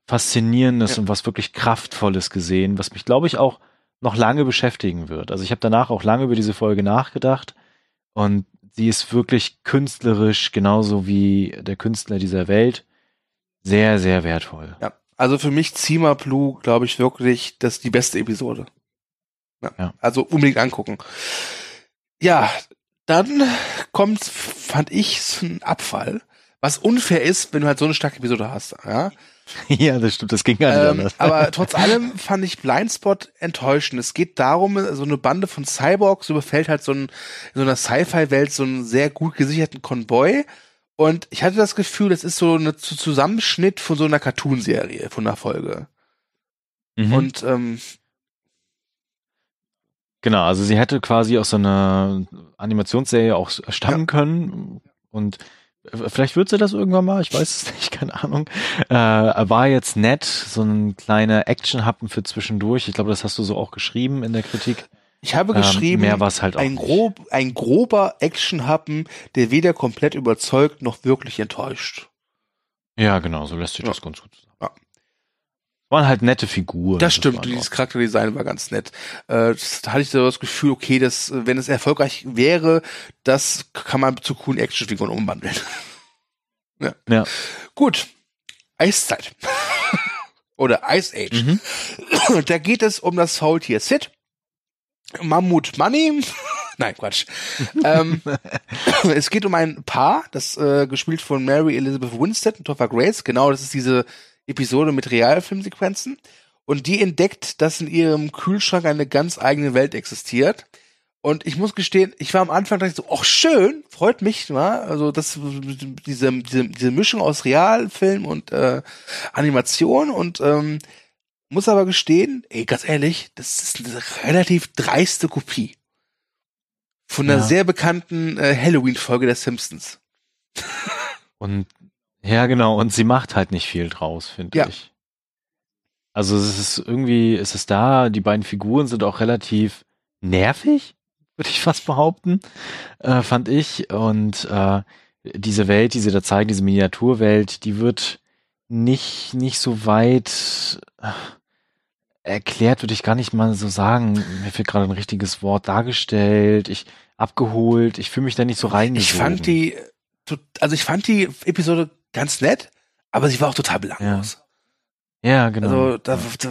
Faszinierendes Ja. und was wirklich Kraftvolles gesehen, was mich, glaube ich, auch noch lange beschäftigen wird. Also ich habe danach auch lange über diese Folge nachgedacht und sie ist wirklich künstlerisch, genauso wie der Künstler dieser Welt, sehr, sehr wertvoll. Ja. Also für mich Zima Blue, glaube ich wirklich, das ist die beste Episode. Ja. Ja. Also unbedingt angucken. Ja, dann kommt, fand ich, so ein Abfall, was unfair ist, wenn du halt so eine starke Episode hast. Ja? ja, das stimmt, das ging gar nicht Ähm, anders. aber trotz allem fand ich Blindspot enttäuschend. Es geht darum, so eine Bande von Cyborgs überfällt halt so, ein, in so einer Sci-Fi-Welt so einen sehr gut gesicherten Konvoi. Und ich hatte das Gefühl, das ist so ein Zusammenschnitt von so einer Cartoon-Serie, von einer Folge. Mhm. Und ähm, Genau, also sie hätte quasi aus so einer Animationsserie auch stammen können und äh, vielleicht wird sie das irgendwann mal, ich weiß es nicht, keine Ahnung. Äh, war jetzt nett, so ein kleiner Action-Happen für zwischendurch. Ich glaube, das hast du so auch geschrieben in der Kritik. ich habe Ähm, geschrieben, mehr war es halt auch ein, grob, ein grober Action-Happen, der weder komplett überzeugt noch wirklich enttäuscht. Ja, genau, so lässt sich Ja. das ganz gut zusammen. Waren halt nette Figuren. Das stimmt, war dieses Charakterdesign war ganz nett. Äh, das, da hatte ich so das Gefühl, okay, das, äh, wenn es erfolgreich wäre, das kann man zu coolen Actionfiguren umwandeln. ja. Ja. Gut. Eiszeit. Oder Ice Age. Mhm. Da geht es um das Faultier Sid. Mammut Money. Nein, Quatsch. ähm, es geht um ein Paar, das äh, gespielt von Mary Elizabeth Winstead und Topher Grace. Genau, das ist diese Episode mit Realfilmsequenzen. Und die entdeckt, dass in ihrem Kühlschrank eine ganz eigene Welt existiert. Und ich muss gestehen, ich war am Anfang dachte so, ach schön, freut mich, wa? also das diese, diese, diese Mischung aus Realfilm und äh, Animation und ähm, muss aber gestehen, ey, ganz ehrlich, das ist eine relativ dreiste Kopie von einer Ja. sehr bekannten äh, Halloween-Folge der Simpsons. Und ja, genau, und sie macht halt nicht viel draus, finde Ja. ich. Also es ist irgendwie, es ist da, die beiden Figuren sind auch relativ nervig, würde ich fast behaupten, äh, fand ich. Und äh, diese Welt, die sie da zeigen, diese Miniaturwelt, die wird nicht, nicht so weit äh, erklärt, würde ich gar nicht mal so sagen. Mir fehlt gerade ein richtiges Wort dargestellt. Ich abgeholt. Ich fühle mich da nicht so reingesogen. Ich fand die, also ich fand die Episode ganz nett, aber sie war auch total belanglos. Ja, ja genau. Also da, da,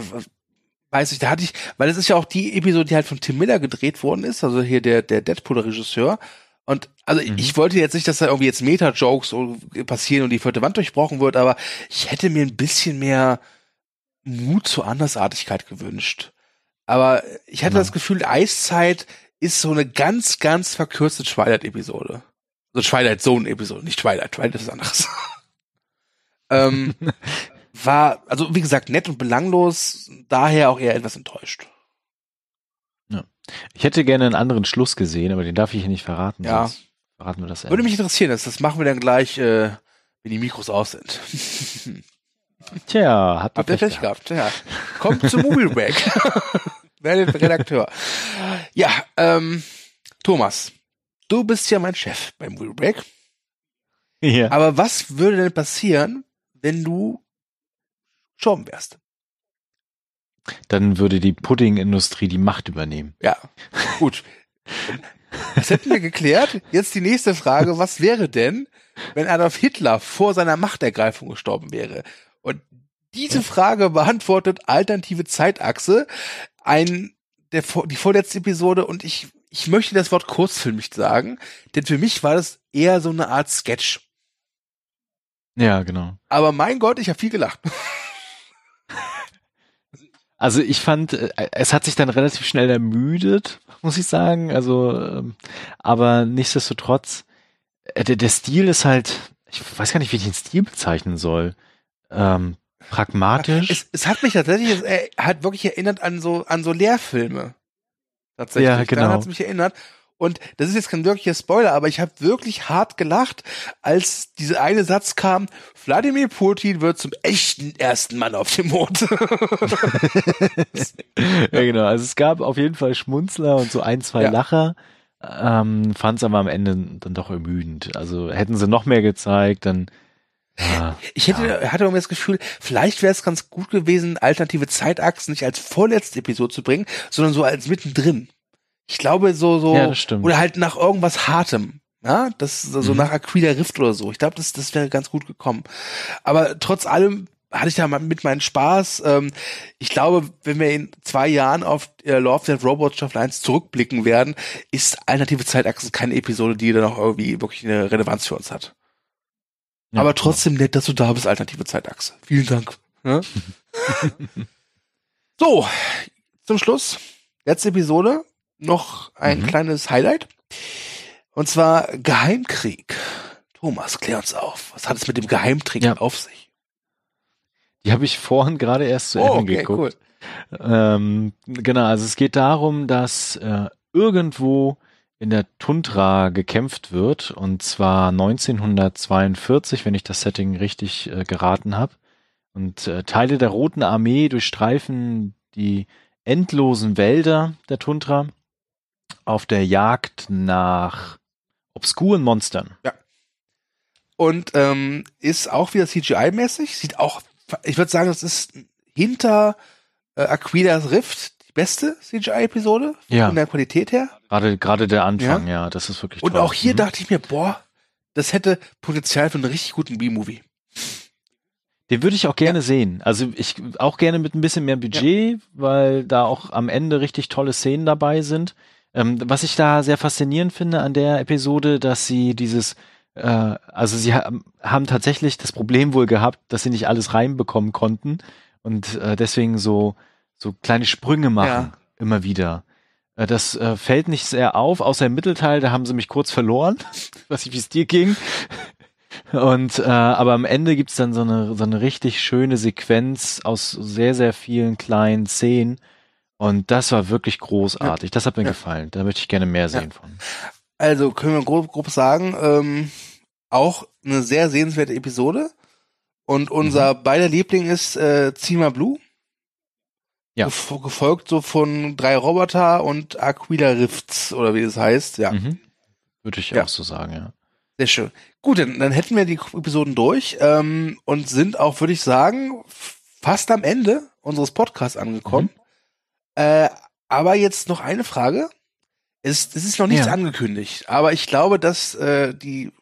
weiß ich, da hatte ich, weil es ist ja auch die Episode, die halt von Tim Miller gedreht worden ist, also hier der der Deadpool-Regisseur. Und also mhm. ich wollte jetzt nicht, dass da irgendwie jetzt Meta-Jokes passieren und die vierte Wand durchbrochen wird, aber ich hätte mir ein bisschen mehr Mut zur Andersartigkeit gewünscht. Aber ich hatte ja. das Gefühl, Eiszeit ist so eine ganz, ganz verkürzte Twilight-Episode. Also Twilight Zone-Episode, nicht Twilight, Twilight ist anderes. ähm, war, also wie gesagt, nett und belanglos, daher auch eher etwas enttäuscht. Ja. Ich hätte gerne einen anderen Schluss gesehen, aber den darf ich hier nicht verraten. Ja. Verraten wir das Würde mich interessieren, das, das machen wir dann gleich, äh, wenn die Mikros aus sind. Tja, hat Habt ihr Pech gehabt. gehabt. Ja. Kommt zum Movie Break. Werde Redakteur. Ja, ähm, Thomas, du bist ja mein Chef beim Movie Break. Ja. Aber was würde denn passieren, wenn du gestorben wärst? Dann würde die Puddingindustrie die Macht übernehmen. Ja, gut. Das hätten wir geklärt. Jetzt die nächste Frage. Was wäre denn, wenn Adolf Hitler vor seiner Machtergreifung gestorben wäre? Und diese Frage beantwortet alternative Zeitachse ein, der, die vorletzte Episode und ich, ich möchte das Wort kurzfilmig sagen, denn für mich war das eher so eine Art Sketch. Ja, genau. Aber mein Gott, ich habe viel gelacht. Also ich fand, äh, es hat sich dann relativ schnell ermüdet, muss ich sagen. Also, ähm, aber nichtsdestotrotz, äh, der, der Stil ist halt, ich weiß gar nicht, wie ich den Stil bezeichnen soll. Ähm, pragmatisch. Es, es hat mich tatsächlich, es äh, hat wirklich erinnert an so, an so Lehrfilme. Tatsächlich. Ja, genau. Daran hat es mich erinnert. Und das ist jetzt kein wirklicher Spoiler, aber ich habe wirklich hart gelacht, als dieser eine Satz kam, Wladimir Putin wird zum echten ersten Mann auf dem Mond. ja, genau. Also es gab auf jeden Fall Schmunzler und so ein, zwei ja. Lacher. Ähm, Fand es aber am Ende dann doch ermüdend. Also hätten sie noch mehr gezeigt, dann ja, ich hätte, ja. hatte irgendwie das Gefühl, vielleicht wäre es ganz gut gewesen, alternative Zeitachsen nicht als vorletzte Episode zu bringen, sondern so als mittendrin. Ich glaube, so, so, ja, oder halt nach irgendwas Hartem. Ja, das so mhm. nach Aquila Rift oder so. Ich glaube, das, das wäre ganz gut gekommen. Aber trotz allem hatte ich da mit meinen Spaß. Ähm, ich glaube, wenn wir in zwei Jahren auf äh, Love Death Robots Staffel 1 zurückblicken werden, ist alternative Zeitachsen keine Episode, die da noch irgendwie wirklich eine Relevanz für uns hat. Ja, Aber trotzdem nett, dass du da bist, alternative Zeitachse. Vielen Dank. Ja? so, zum Schluss, letzte Episode, noch ein mhm. kleines Highlight. Und zwar Geheimkrieg. Thomas, klär uns auf. Was hat es mit dem Geheimkrieg ja. auf sich? Die habe ich vorhin gerade erst zu oh, Ende okay, geguckt. Cool. Ähm, genau, also es geht darum, dass äh, irgendwo in der Tundra gekämpft wird, und zwar 1942, wenn ich das Setting richtig äh, geraten habe. Und äh, Teile der Roten Armee durchstreifen die endlosen Wälder der Tundra auf der Jagd nach obskuren Monstern. Ja. Und ähm, ist auch wieder CGI-mäßig, sieht auch, ich würde sagen, das ist hinter äh, Aquilas Rift beste CGI-Episode ja. von der Qualität her. Gerade gerade der Anfang, ja, ja das ist wirklich toll. Und auch hier mhm. dachte ich mir, boah, das hätte Potenzial für einen richtig guten B-Movie. Den würde ich auch gerne ja. sehen. Also ich auch gerne mit ein bisschen mehr Budget, ja. weil da auch am Ende richtig tolle Szenen dabei sind. Ähm, was ich da sehr faszinierend finde an der Episode, dass sie dieses äh, also sie ha haben tatsächlich das Problem wohl gehabt, dass sie nicht alles reinbekommen konnten und äh, deswegen so so kleine Sprünge machen, ja. immer wieder. Äh, das äh, fällt nicht sehr auf, außer im Mittelteil, da haben sie mich kurz verloren. weiß nicht, wie es dir ging. Und äh, aber am Ende gibt's dann so eine, so eine richtig schöne Sequenz aus sehr, sehr vielen kleinen Szenen. Und das war wirklich großartig. Das hat mir ja. gefallen. Da möchte ich gerne mehr sehen ja. von. Also können wir grob, grob sagen, ähm, auch eine sehr sehenswerte Episode. Und unser mhm. beider Liebling ist äh, Zima Blue. Ja. Gef gefolgt so von drei Roboter und Aquila Rifts, oder wie das heißt, ja. Mhm. Würde ich ja. auch so sagen, ja. Sehr schön. Gut, dann, dann hätten wir die Episoden durch ähm, und sind auch, würde ich sagen, fast am Ende unseres Podcasts angekommen. Mhm. Äh, aber jetzt noch eine Frage. Es, es ist noch nichts ja. angekündigt, aber ich glaube, dass äh, die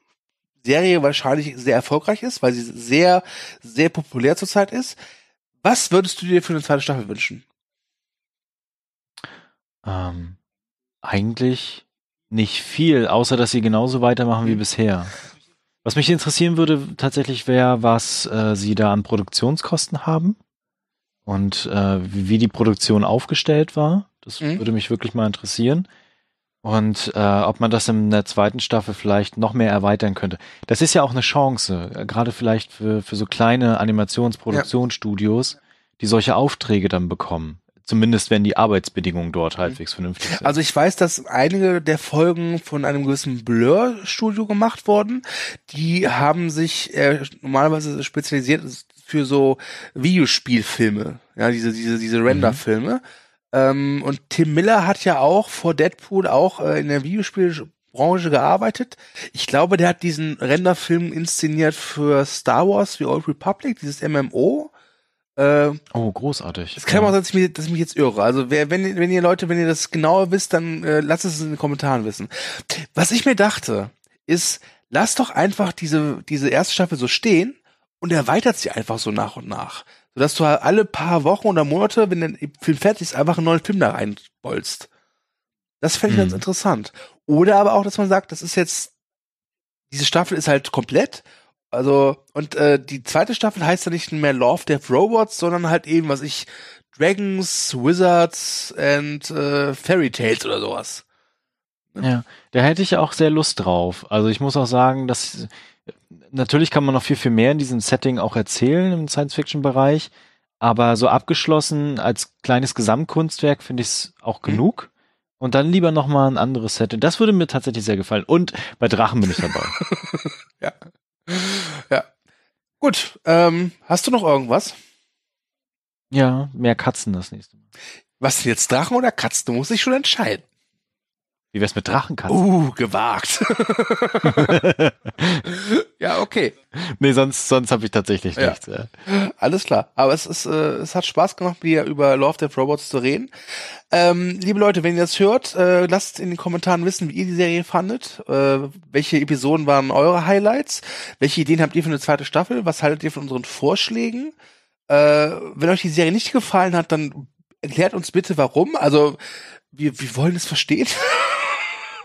Serie wahrscheinlich sehr erfolgreich ist, weil sie sehr, sehr populär zurzeit ist. Was würdest du dir für eine zweite Staffel wünschen? Ähm, eigentlich nicht viel, außer dass sie genauso weitermachen wie mhm. bisher. Was mich interessieren würde tatsächlich wäre, was äh, sie da an Produktionskosten haben und äh, wie die Produktion aufgestellt war. Das mhm. würde mich wirklich mal interessieren. Und äh, ob man das in der zweiten Staffel vielleicht noch mehr erweitern könnte. Das ist ja auch eine Chance, äh, gerade vielleicht für, für so kleine Animationsproduktionsstudios, ja. die solche Aufträge dann bekommen. Zumindest wenn die Arbeitsbedingungen dort mhm. halbwegs vernünftig sind. Also ich weiß, dass einige der Folgen von einem gewissen Blur-Studio gemacht wurden. Die haben sich äh, normalerweise spezialisiert für so Videospielfilme, ja, diese, diese, diese mhm. Render-Filme. Mhm. Ähm, und Tim Miller hat ja auch vor Deadpool auch äh, in der Videospielbranche gearbeitet. Ich glaube, der hat diesen Renderfilm inszeniert für Star Wars The Old Republic, dieses MMO. Äh, oh, großartig. Es kann ja. auch sein, dass ich, mich, dass ich mich jetzt irre. Also wer, wenn, wenn ihr Leute, wenn ihr das genauer wisst, dann äh, lasst es in den Kommentaren wissen. Was ich mir dachte, ist, lasst doch einfach diese, diese erste Staffel so stehen und erweitert sie einfach so nach und nach sodass du halt alle paar Wochen oder Monate, wenn der Film fertig ist, einfach einen neuen Film da reinbolzt. Das fände ich mhm. ganz interessant. Oder aber auch, dass man sagt, das ist jetzt, diese Staffel ist halt komplett. Also, und äh, die zweite Staffel heißt ja nicht mehr Love, Death, Robots, sondern halt eben, was ich, Dragons, Wizards and äh, Fairy Tales oder sowas. Ja, da hätte ich auch sehr Lust drauf. Also ich muss auch sagen, dass natürlich kann man noch viel, viel mehr in diesem Setting auch erzählen im Science-Fiction-Bereich, aber so abgeschlossen als kleines Gesamtkunstwerk finde ich es auch mhm. genug. Und dann lieber noch mal ein anderes Setting. Das würde mir tatsächlich sehr gefallen. Und bei Drachen bin ich dabei. ja. Ja. Gut. Ähm, hast du noch irgendwas? Ja, mehr Katzen das nächste Mal. Was jetzt Drachen oder Katzen? Du musst dich schon entscheiden. Wie wär's mit Drachenkatzen? Uh, gewagt. ja, okay. Nee, sonst, sonst habe ich tatsächlich ja. nichts. Ja. Alles klar. Aber es ist, äh, es hat Spaß gemacht, wieder über Love Death Robots zu reden. Ähm, liebe Leute, wenn ihr das hört, äh, lasst in den Kommentaren wissen, wie ihr die Serie fandet. Äh, welche Episoden waren eure Highlights? Welche Ideen habt ihr für eine zweite Staffel? Was haltet ihr von unseren Vorschlägen? Äh, wenn euch die Serie nicht gefallen hat, dann erklärt uns bitte warum. Also, wir, wir wollen es verstehen.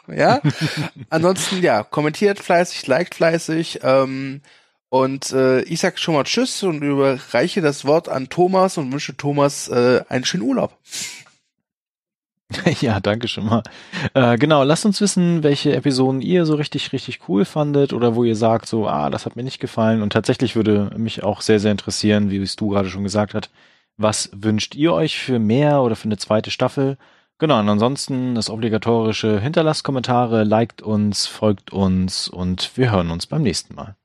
ja. Ansonsten, ja, kommentiert fleißig, liked fleißig. Ähm, und äh, ich sag schon mal Tschüss und überreiche das Wort an Thomas und wünsche Thomas äh, einen schönen Urlaub. Ja, danke schon mal. Äh, genau, lasst uns wissen, welche Episoden ihr so richtig, richtig cool fandet oder wo ihr sagt, so, ah, das hat mir nicht gefallen. Und tatsächlich würde mich auch sehr, sehr interessieren, wie es du gerade schon gesagt hast, was wünscht ihr euch für mehr oder für eine zweite Staffel? Genau, und ansonsten das obligatorische Hinterlasst Kommentare, liked uns, folgt uns und wir hören uns beim nächsten Mal.